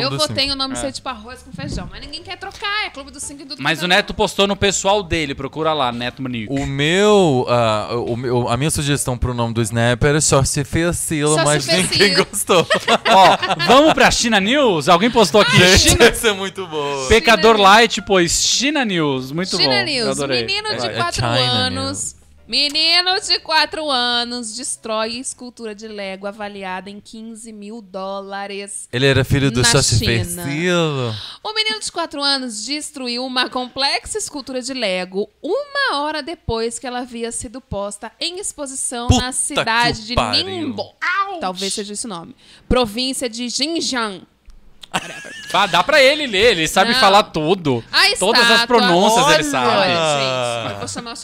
eu votei o nome É. ser tipo arroz com feijão, mas ninguém quer trocar, é Clube dos Cinco e do Mas o do- Neto postou no pessoal dele, procura lá, Neto Manique. O meu, ah, o meu- a minha sugestão pro nome do Snap era Shorty Fecilo, mas ninguém gostou. Ó, vamos pra China News? Alguém postou aqui. Gente, China... essa é muito boa. Pecador China Light pôs China News. Muito China bom. News, Eu adorei. menino de É, é 4 China anos. Menino de 4 anos destrói escultura de Lego avaliada em 15 mil dólares. Ele era filho do. Fecilo. O menino de 4 anos destruiu uma complexa escultura de Lego uma hora depois que ela havia sido posta em exposição Puta na cidade de. Ningbo. Talvez seja esse o nome. Província de Xinjiang. Ah, dá pra ele ler, ele sabe Não. falar tudo. A Todas as estátua- pronúncias ele Olha! sabe. Olha, gente, eu vou chamar o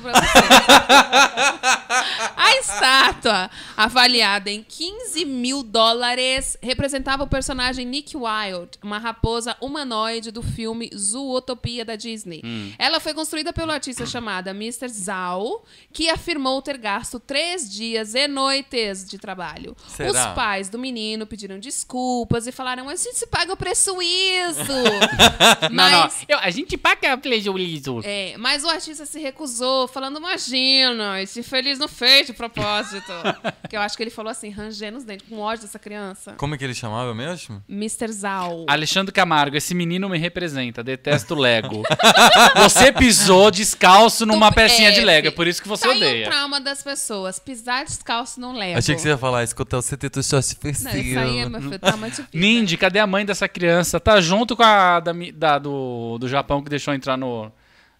pra você. A estátua, avaliada em 15 mil dólares, representava o personagem Nick Wilde, uma raposa humanoide do filme Zootopia da Disney. Hum. Ela foi construída pelo artista chamado Mr. Zhao, que afirmou ter gasto três dias e noites de trabalho. Será? Os pais do menino pediram desculpas e falaram: a gente paga o preço-isso. Não, não. Mas Eu- a gente paga prejuízo. é, mas o artista se recusou, falando, imagina, esse feliz não fez de propósito. que eu acho que ele falou assim, rangendo os dentes, com ódio dessa criança. Como é que ele chamava mesmo? Mr. Zal. Alexandre Camargo, esse menino me representa, detesto Lego. você pisou descalço numa Tu- pecinha é, de Lego, é por isso que você tá aí odeia. o trauma das pessoas, pisar descalço não leva. Achei que você ia falar, escutar o CT do Shorty Não, isso aí é, meu filho, trauma de vida. Nindy, cadê a mãe dessa criança? Tá junto com a da, da- do, do Japão que deixou entrar no,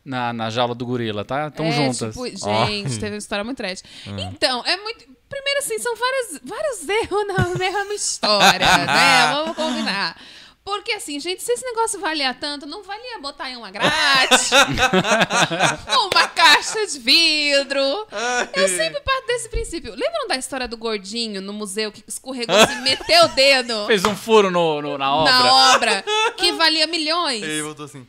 na, na jaula do gorila, tá? Tão é, juntas. Tipo, gente, teve uma história muito trash. Ah. Então, é muito. Primeiro, assim, são vários, vários erros na mesma história, né? Vamos combinar. Porque, assim, gente, se esse negócio valia tanto, não valia botar em uma grade, uma caixa de vidro. Eu sempre parto desse princípio. Lembram da história do gordinho no museu que escorregou e meteu o dedo Fez um furo no, no- na obra. na obra, que valia milhões? E aí voltou assim.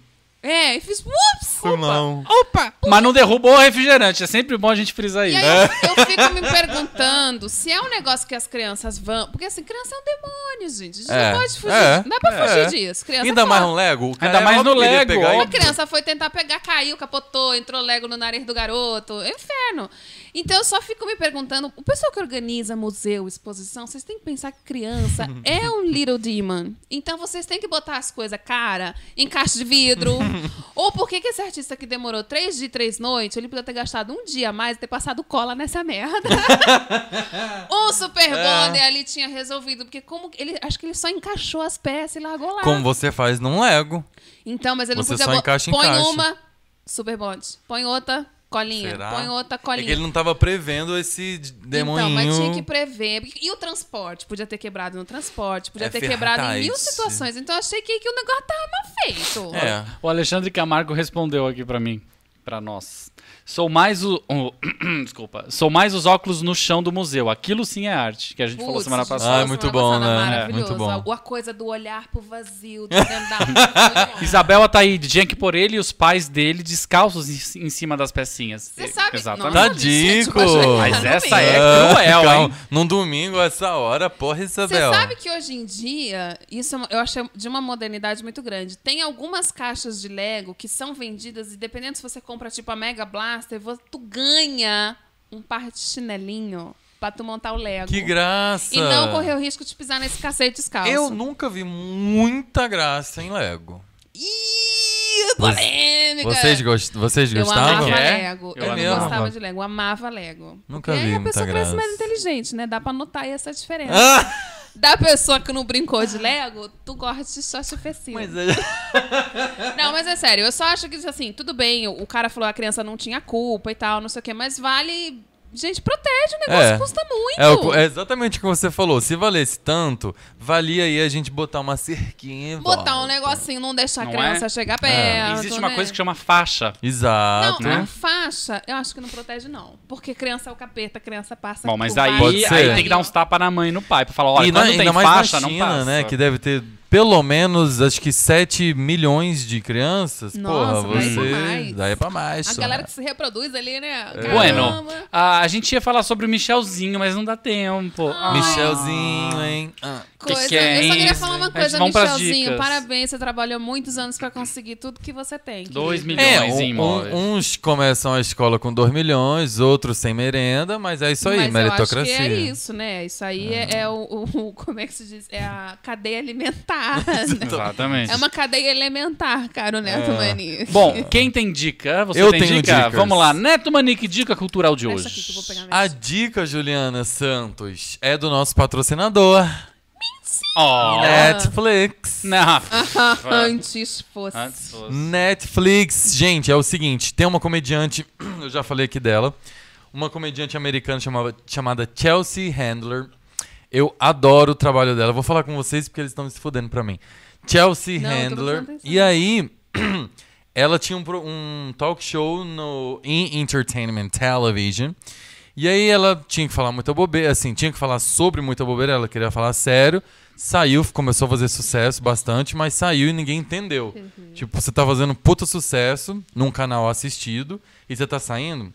É, e fiz, ups! Mal. Opa! Mas não derrubou o refrigerante. É sempre bom a gente frisar E isso. aí eu, eu fico me perguntando se é um negócio que as crianças vão. Porque assim, criança é um demônio, gente. A gente É, não pode fugir. é, não dá pra fugir é. disso. Criança Ainda é mais um Lego? Ainda mais no Lego, pegar e- A criança foi tentar pegar, caiu, capotou, entrou Lego no nariz do garoto. É inferno. Então eu só fico me perguntando: o pessoal que organiza museu, exposição, vocês têm que pensar que criança é um little demon. Então vocês têm que botar as coisas, cara, em caixa de vidro, Ou por que, que esse artista que demorou três dias e três noites, ele podia ter gastado um dia a mais e ter passado cola nessa merda? o Super É. Ali tinha resolvido, porque como ele, acho que ele só encaixou as peças e largou lá. Como você faz num Lego. Então, mas ele Você não podia só encaixa em Põe caixa. uma, Super Bond. Põe outra, colinha. Será? Põe outra, É colinha. que ele não tava prevendo esse demoninho. Então, mas tinha que prever. E o transporte? Podia ter quebrado no transporte, podia É ter quebrado em mil situações. Então, eu achei que, que o negócio tava mal feito. É. O Alexandre Camargo respondeu aqui pra mim, pra nós. Sou mais o, o- desculpa, sou mais os óculos no chão do museu. Aquilo sim é arte, que a gente falou Putz, semana passada. Ah, é semana muito bom, né? Maravilhoso. Muito bom. A, a coisa do olhar pro vazio, do da. Isabel Ataíde, tinha que pôr ele e os pais dele descalços em, em cima das pecinhas. Você sabe... Exatamente. Tá Nossa, gente, dico. eu achei- Mas essa é cruel, calma. hein? Num domingo, essa hora, porra, Você Isabel. sabe que hoje em dia, isso é eu achei de uma modernidade muito grande. Tem algumas caixas de Lego que são vendidas e dependendo se você compra tipo a Mega Blaster, vo- tu ganha um par de chinelinho pra tu montar o Lego. Que graça. E não correr o risco de pisar nesse cacete descalço. Eu nunca vi muita graça em Lego. Ih, polêmica! Vocês, gost... Vocês Eu gostavam? amava É? Lego. Eu Eu, não amava. gostava de Lego. Eu amava Lego. Nunca Porque vi aí a muita pessoa cresce graça. mais inteligente, né? Dá pra notar aí essa diferença. Ah! Da pessoa que não brincou de Lego, tu gosta de só chifrecinho. Mas é... Não, mas é sério, eu só acho que, assim, tudo bem, o o cara falou que a criança não tinha culpa e tal, não sei o quê, mas vale. Gente, protege, o negócio É. custa muito. É, é exatamente o que você falou. Se valesse tanto, valia aí a gente botar uma cerquinha. em Botar um negocinho, não deixar a Não criança é? chegar perto. Existe uma né? coisa que chama faixa. Exato. Não, né? a faixa, eu acho que não protege, não. Porque criança é o capeta, criança passa. Bom, mas por aí, Pode aí ser. tem que dar uns tapas na mãe e no pai pra falar, olha, e quando na, tem ainda mais faixa, na não China, passa. né? Que deve ter pelo menos, acho que 7 milhões de crianças. Nossa, Porra, daí você... pra mais. Daí pra mais. A só. galera que se reproduz ali, né? É. Bueno, ah, a gente ia falar sobre o Michelzinho, mas não dá tempo. Ah. Michelzinho, hein? Ah. Coisa. que é eu só queria isso? falar uma A coisa, Michelzinho. dicas. Parabéns, você trabalhou muitos anos pra conseguir tudo que você tem. Dois querido. milhões É, em um- uns começam a escola com 2 milhões, outros sem merenda, mas é isso aí, Mas meritocracia. Eu acho que é isso, né? Isso aí é, é o, o- Como é que se diz? É a cadeia alimentar. né? Exatamente. É uma cadeia elementar, caro Neto É. Mani. Bom, quem tem dica? Você Eu tem tenho dica? dicas. Vamos lá, Neto Manique, dica cultural de aqui que hoje. vou pegar A dica, Juliana Santos, é do nosso patrocinador, Oh, Netflix. não. Antes fosse. Antes fosse. Netflix, gente, é o seguinte, tem uma comediante, eu já falei aqui dela, uma comediante americana chamava, chamada Chelsea Handler. Eu adoro o trabalho dela. Vou falar com vocês porque eles estão se fudendo pra mim. Chelsea Não, Handler. E aí, ela tinha um, um talk show no em Entertainment Television. E aí ela tinha que falar muita bobeira, assim, tinha que falar sobre muita bobeira, ela queria falar sério. Saiu, começou a fazer sucesso bastante, mas saiu e ninguém entendeu. Uhum. Tipo, você tá fazendo puta sucesso num canal assistido e você tá saindo.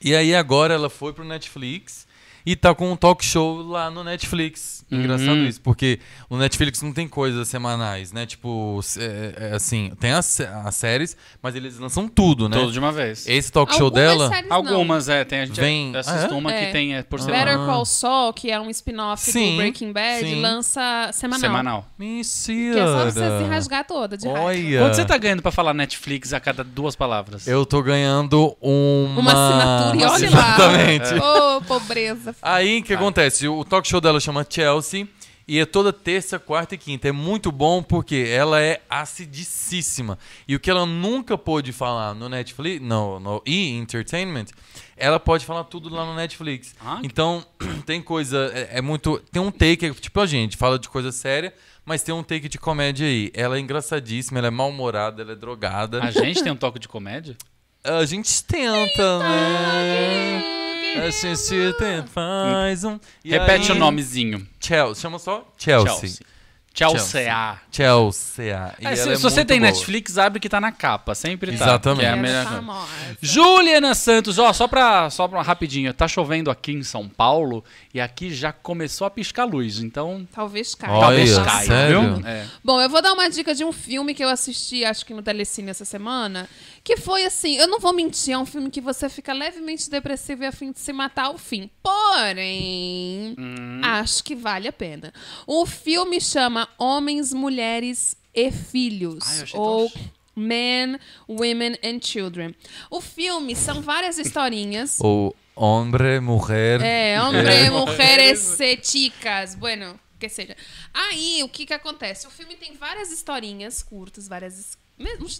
E aí agora ela foi pro Netflix e tá com um talk show lá no Netflix. Engraçado Uhum. isso, porque o Netflix não tem coisas semanais, né? Tipo, é, é assim, tem as, as séries, mas eles lançam tudo, né? Tudo de uma vez. Esse talk show Algumas dela. séries. Algumas, é. Tem, a gente Vem- assiste Ah, é? uma É. que tem é, por semana. Better Call Saul, que é um spin-off do Breaking Bad, sim. lança semanal. Semanal. Mentira. Que é só você se rasgar toda de raiva. Olha. Quanto você tá ganhando pra falar Netflix a cada duas palavras? Eu tô ganhando uma. Uma assinatura e olha lá. Exatamente. Ô, pobreza. Aí o que acontece? O talk show dela chama Chelsea e é toda terça, quarta e quinta. É muito bom porque ela é acidicíssima. E o que ela nunca pôde falar no Netflix, no, no E! Entertainment, ela pode falar tudo lá no Netflix. Ah, então, tem coisa. É, é muito. Tem um take, tipo a gente, fala de coisa séria, mas tem um take de comédia aí. Ela é engraçadíssima, ela é mal-humorada, ela é drogada. A gente tem um toque de comédia? A gente tenta, né? A gente tenta, faz um. E Repete aí- o nomezinho. Chelsea, chama só Chelsea. Chelsea. Chelsea. Chelsea. E É, se ela é se você muito tem boa. Netflix, abre que tá na capa. Sempre tá. Exatamente. que é a melhor coisa. famosa. Juliana Santos, ó, só pra, só pra rapidinho, tá chovendo aqui em São Paulo e aqui já começou a piscar luz, então Talvez caia. Olha, talvez caia, sério? viu? É. Bom, eu vou dar uma dica de um filme que eu assisti, acho que no Telecine essa semana, que foi assim, eu não vou mentir, é um filme que você fica levemente depressivo e a fim de se matar ao fim. Porém, Hum. acho que vale a pena. O filme chama Homens, Mulheres e Filhos. Ai, tão ou ch- Men, Women and Children. O filme são várias historinhas. Ou homem, mulher. É, homem, mulheres e chicas. Bueno, que seja. Aí, o que que acontece? O filme tem várias historinhas curtas, várias...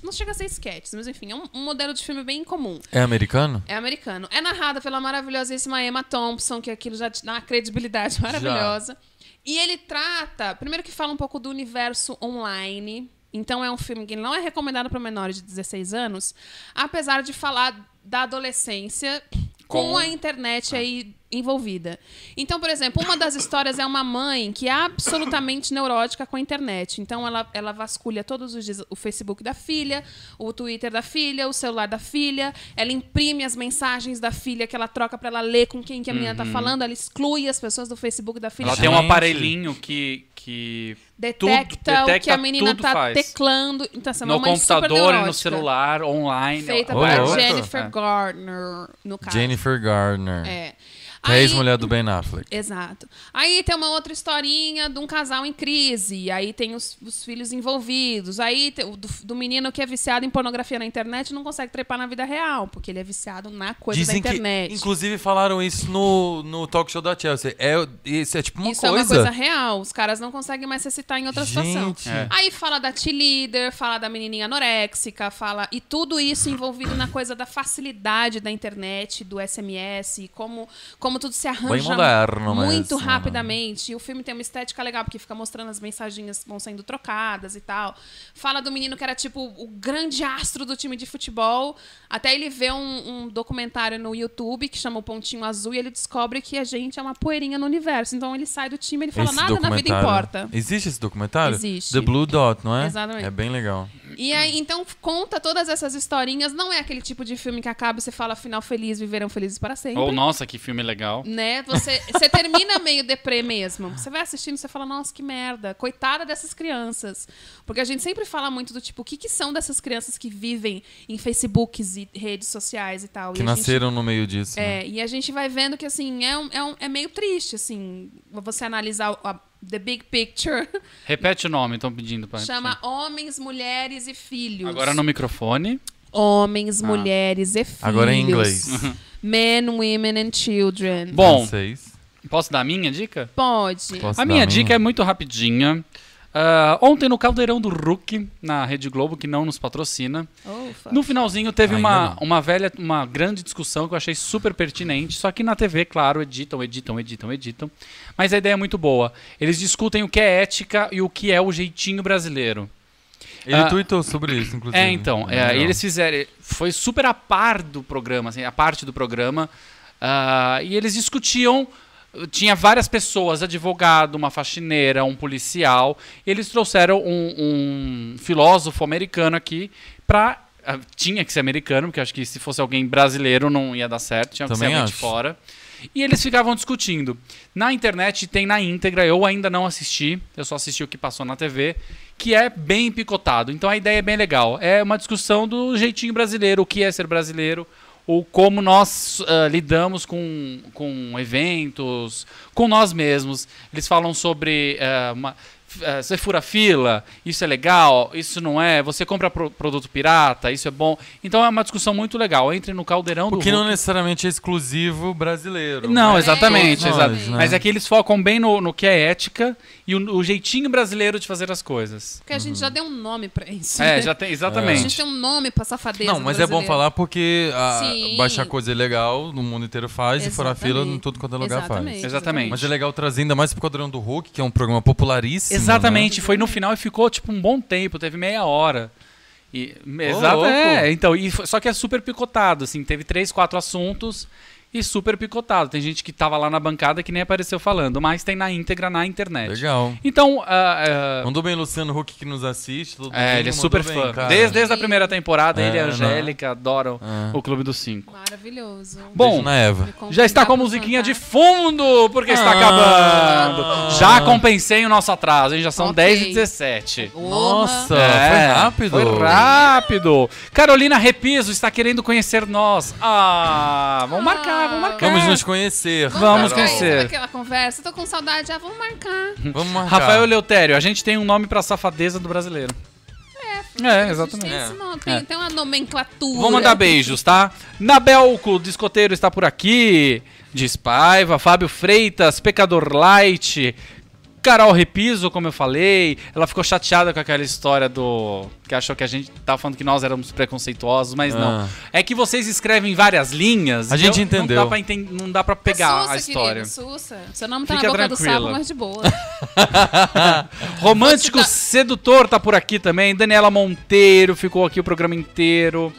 Não chega a ser sketches, mas enfim, é um, um modelo de filme bem comum. É americano? É americano. É narrada pela maravilhosíssima Emma Thompson, que aquilo já te dá uma credibilidade maravilhosa. E ele trata, primeiro que fala um pouco do universo online. Então é um filme que não é recomendado para menores de 16 anos, apesar de falar da adolescência com, Com- a internet aí envolvida. Então, por exemplo, uma das histórias é uma mãe que é absolutamente neurótica com a internet. Então, ela, ela vasculha todos os dias o Facebook da filha, o Twitter da filha, o celular da filha. Ela imprime as mensagens da filha que ela troca para ela ler com quem que a menina tá falando. Ela exclui as pessoas do Facebook da filha. Ela tem um aparelhinho que, que detecta, tudo- o que detecta a menina tá faz. teclando. Então, assim, é no computador e no celular, online. Feita Ô, por louco. Jennifer É. Gardner, no caso. Jennifer Garner. É. É Aí- ex-mulher do Ben Affleck. Exato. Aí tem uma outra historinha de um casal em crise. Aí tem os, os filhos envolvidos. Aí tem o do, do menino que é viciado em pornografia na internet e não consegue trepar na vida real, porque ele é viciado na coisa Dizem da internet. que, inclusive, falaram isso no, no talk show da Chelsea. É, isso é tipo uma Isso é coisa. uma coisa real. Os caras não conseguem mais se citar em outra situação. Gente. É. Aí fala da cheerleader, fala da menininha anoréxica, fala... E tudo isso envolvido na coisa da facilidade da internet, do SMS, e como, como tudo se arranja moderno muito mesmo. rapidamente. E o filme tem uma estética legal, porque fica mostrando as mensagens vão sendo trocadas e tal. Fala do menino que era, tipo, o grande astro do time de futebol. Até ele vê um, um documentário no YouTube que chama O Pontinho Azul e ele descobre que a gente é uma poeirinha no universo. Então ele sai do time e ele fala, Esse nada na vida importa. Existe esse documentário? Existe. The Blue Dot, não é? Exatamente. É bem legal. E aí, então, conta todas essas historinhas. Não é aquele tipo de filme que acaba e você fala final feliz, viverão felizes para sempre. Ou, nossa, que filme legal. Né? Você, você termina meio deprê mesmo. Você vai assistindo e você fala, nossa, que merda. Coitada dessas crianças. Porque a gente sempre fala muito do tipo, o que, que são dessas crianças que vivem em Facebooks e redes sociais e tal. Que e a gente- nasceram no meio disso. né? é, e a gente vai vendo que, assim, é, um, é, um- é meio triste, assim, você analisar a, the big picture. Repete o nome, estão pedindo pra Chama repetir. Homens, Mulheres e Filhos. Agora no microfone. Homens, mulheres e filhos. Agora em inglês. Men, women and children. Bom, posso dar a minha dica? Pode. Posso A minha dica é muito rapidinha. Ah, ontem no Caldeirão do Rook, na Rede Globo, que não nos patrocina, Oh, no finalzinho teve uma, não. uma velha, uma grande discussão que eu achei super pertinente. Só que na TV, claro, editam, editam, editam, editam. Mas a ideia é muito boa. Eles discutem o que é ética e o que é o jeitinho brasileiro. Ele Ah, tweetou sobre isso, inclusive. É, então, é, e eles fizeram. Foi super a par do programa, assim, a parte do programa. ah, e eles discutiam. Tinha várias pessoas, advogado, uma faxineira, um policial. Eles trouxeram um, um filósofo americano aqui pra. ah, tinha que ser americano, porque acho que se fosse alguém brasileiro não ia dar certo, tinha que Também ser alguém de acho. fora. E eles ficavam discutindo. Na internet tem na íntegra, eu ainda não assisti, eu só assisti o que passou na TV, que é bem picotado. Então a ideia é bem legal. É uma discussão do jeitinho brasileiro, o que é ser brasileiro, ou como nós ah, lidamos com, com eventos, com nós mesmos. Eles falam sobre ah, uma- ah, você fura fila, isso é legal, isso não é, você compra pro- produto pirata, isso é bom. Então é uma discussão muito legal. Entre no caldeirão Porque do não Hulk. necessariamente é exclusivo brasileiro. Não, mas exatamente. todos exa- nós, né? Mas é que eles focam bem no, no que é ética e o, o jeitinho brasileiro de fazer as coisas. Porque a gente já deu um nome pra isso. É, né? já tem, A exatamente. gente tem um nome pra safadeza Não, mas é bom falar porque a, Sim. baixar coisa ilegal no mundo inteiro faz e fora fila em tudo quanto é lugar Exatamente, faz. Exatamente. Mas é legal trazer ainda mais pro Quadrão do Hulk, que é um programa popularíssimo. Exatamente, né? foi no final e ficou tipo um bom tempo, teve meia hora. E, exato, louco. é, então, e só que é super picotado, assim, teve três, quatro assuntos e super picotado. Tem gente que tava lá na bancada que nem apareceu falando, mas tem na íntegra na internet. Legal. Então, ah, ah, Mandou bem Luciano Huck que nos assiste. todo é, domingo, ele é super bem, fã. cara. Desde, desde a primeira temporada, É, ele e a né? Angélica adoram É. o Clube dos Cinco. Maravilhoso. Bom, na Eva. Já está com a musiquinha de fundo, porque está Ah. acabando. Já compensei o nosso atraso, hein? Já são Ok. 10 e 17. Nossa, É, foi rápido. Foi rápido. Carolina Repiso está querendo conhecer nós. Ah, vamos marcar, vamos marcar. Vamos nos conhecer. Vamos marcar Carol. isso, conhecer. Aquela conversa? Tô com saudade, ah, vamos marcar. Vamos marcar. Rafael Leutério, a gente tem um nome pra safadeza do brasileiro. É, exatamente. Tem, esse nome, tem, É. tem uma nomenclatura. Vou mandar beijos, tá? Nabelco, discoteiro, está por aqui. Diz Paiva, Fábio Freitas, Pecador Light, Carol Repiso, como eu falei. Ela ficou chateada com aquela história do. Que achou que a gente tava falando que nós éramos preconceituosos, mas não. Ah. É que vocês escrevem várias linhas. A e gente eu- entendeu. Não dá pra, enten- não dá pra pegar Sussa, a história. Querido, Sussa. Seu nome tá Fica na boca do tranquila. sapo, mas de boa. Romântico Sedutor tá por aqui também. Daniela Monteiro ficou aqui o programa inteiro.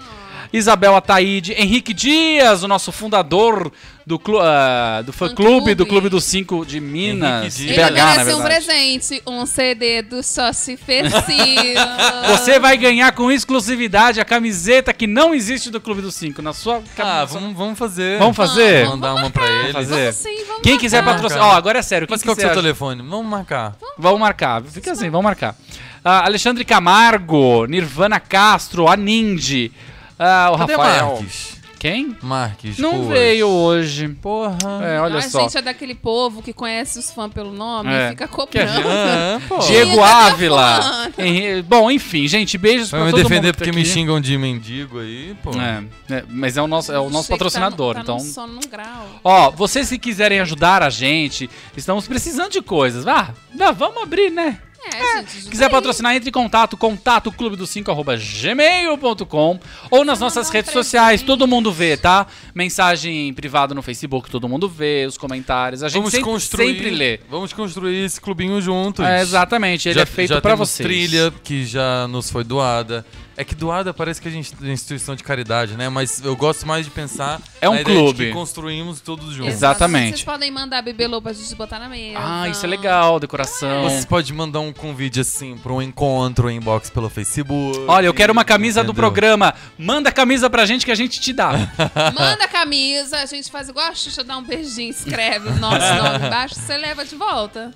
Isabel Ataíde. Henrique Dias, o nosso fundador do, clu ah, do fã-clube do Fã-clube. Clube dos Cinco de Minas. Henrique BH. Ele na merece um presente, um CD do Sócio Fecino. Você vai ganhar com exclusividade a camiseta que não existe do Clube dos Cinco. Na sua Ah, camisa. vamos, vamos fazer. Vamos fazer? Vamos, Mandar uma pra ele. fazer. Vamos sim, vamos Quem quiser patrocinar. Ó, agora é sério. Quem Mas qual que é o seu telefone? Vamos marcar. Vamos marcar. Fica assim, vamos marcar. Ah, Alexandre Camargo, Nirvana Castro, a Nindy. Ah, o Cadê Rafael. Marques? Quem? Marques. Não veio hoje. Porra. É, olha a só. gente é daquele povo que conhece os fãs pelo nome É. e fica a cobrando. gente- Ah, pô. Diego cadê Ávila. Henri- Bom, enfim, gente, beijos Vai pra me todo defender mundo porque me xingam de mendigo aí, pô. É, é, mas é o nosso, é o nosso que patrocinador, tá, no- então. Tá no sono num grau. Ó, vocês que quiserem ajudar a gente, estamos precisando de coisas. Ah, vamos abrir, né? É, gente. Quiser aí. patrocinar, entre em contato, contato clube do 5 arroba gmail.com ou nas nossas redes presente. sociais, todo mundo vê, tá? Mensagem privada no Facebook, todo mundo vê, os comentários, a gente Vamos sempre, construir, sempre lê. Vamos construir esse clubinho juntos. É, exatamente, ele já, é feito já pra temos vocês. trilha que já nos foi doada. É que doada parece que a gente é instituição de caridade, né? Mas eu gosto mais de pensar É um clube. que construímos todos juntos. Exatamente. Vocês podem mandar bibelô pra gente botar na mesa. Ah, isso é legal, decoração. Você pode mandar um convite assim para um encontro, um inbox pelo Facebook. Olha, eu quero uma camisa do Entendeu? programa. Manda a camisa pra gente que a gente te dá. Manda a camisa, a gente faz igual a Xuxa, dá um beijinho, escreve o nosso nome embaixo, você leva de volta.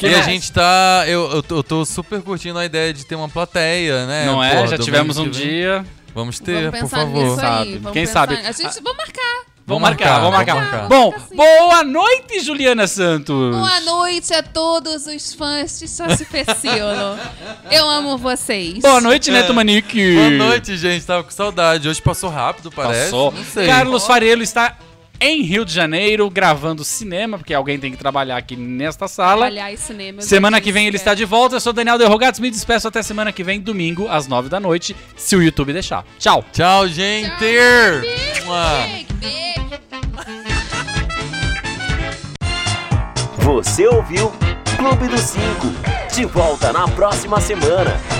E a gente tá. Eu, eu, tô- eu tô super curtindo a ideia de ter uma plateia, né? Não Pô, é? Já tivemos um que dia. Vamos ter, vamos por favor. nisso Sabe. Vamos Quem pensar- sabe? A gente, vamos marcar. Vamos marcar, vamos marcar. vamos marcar. Bom, boa noite, Juliana Santos. Boa noite a todos os fãs de Sócio Pecilo. Eu amo vocês. Boa noite, Neto Manique. Boa noite, gente. Tava com saudade. Hoje passou rápido, parece. Passou. Não sei. Carlos Farelo está em Rio de Janeiro gravando cinema, porque alguém tem que trabalhar aqui nesta sala. Trabalhar em cinema. Semana que vem ele é. está de volta. Eu sou Daniel Derrogatos. Me despeço até semana que vem, domingo, às nove da noite, se o YouTube deixar. Tchau. Tchau, gente. Você ouviu Clube dos Cinco. De volta na próxima semana.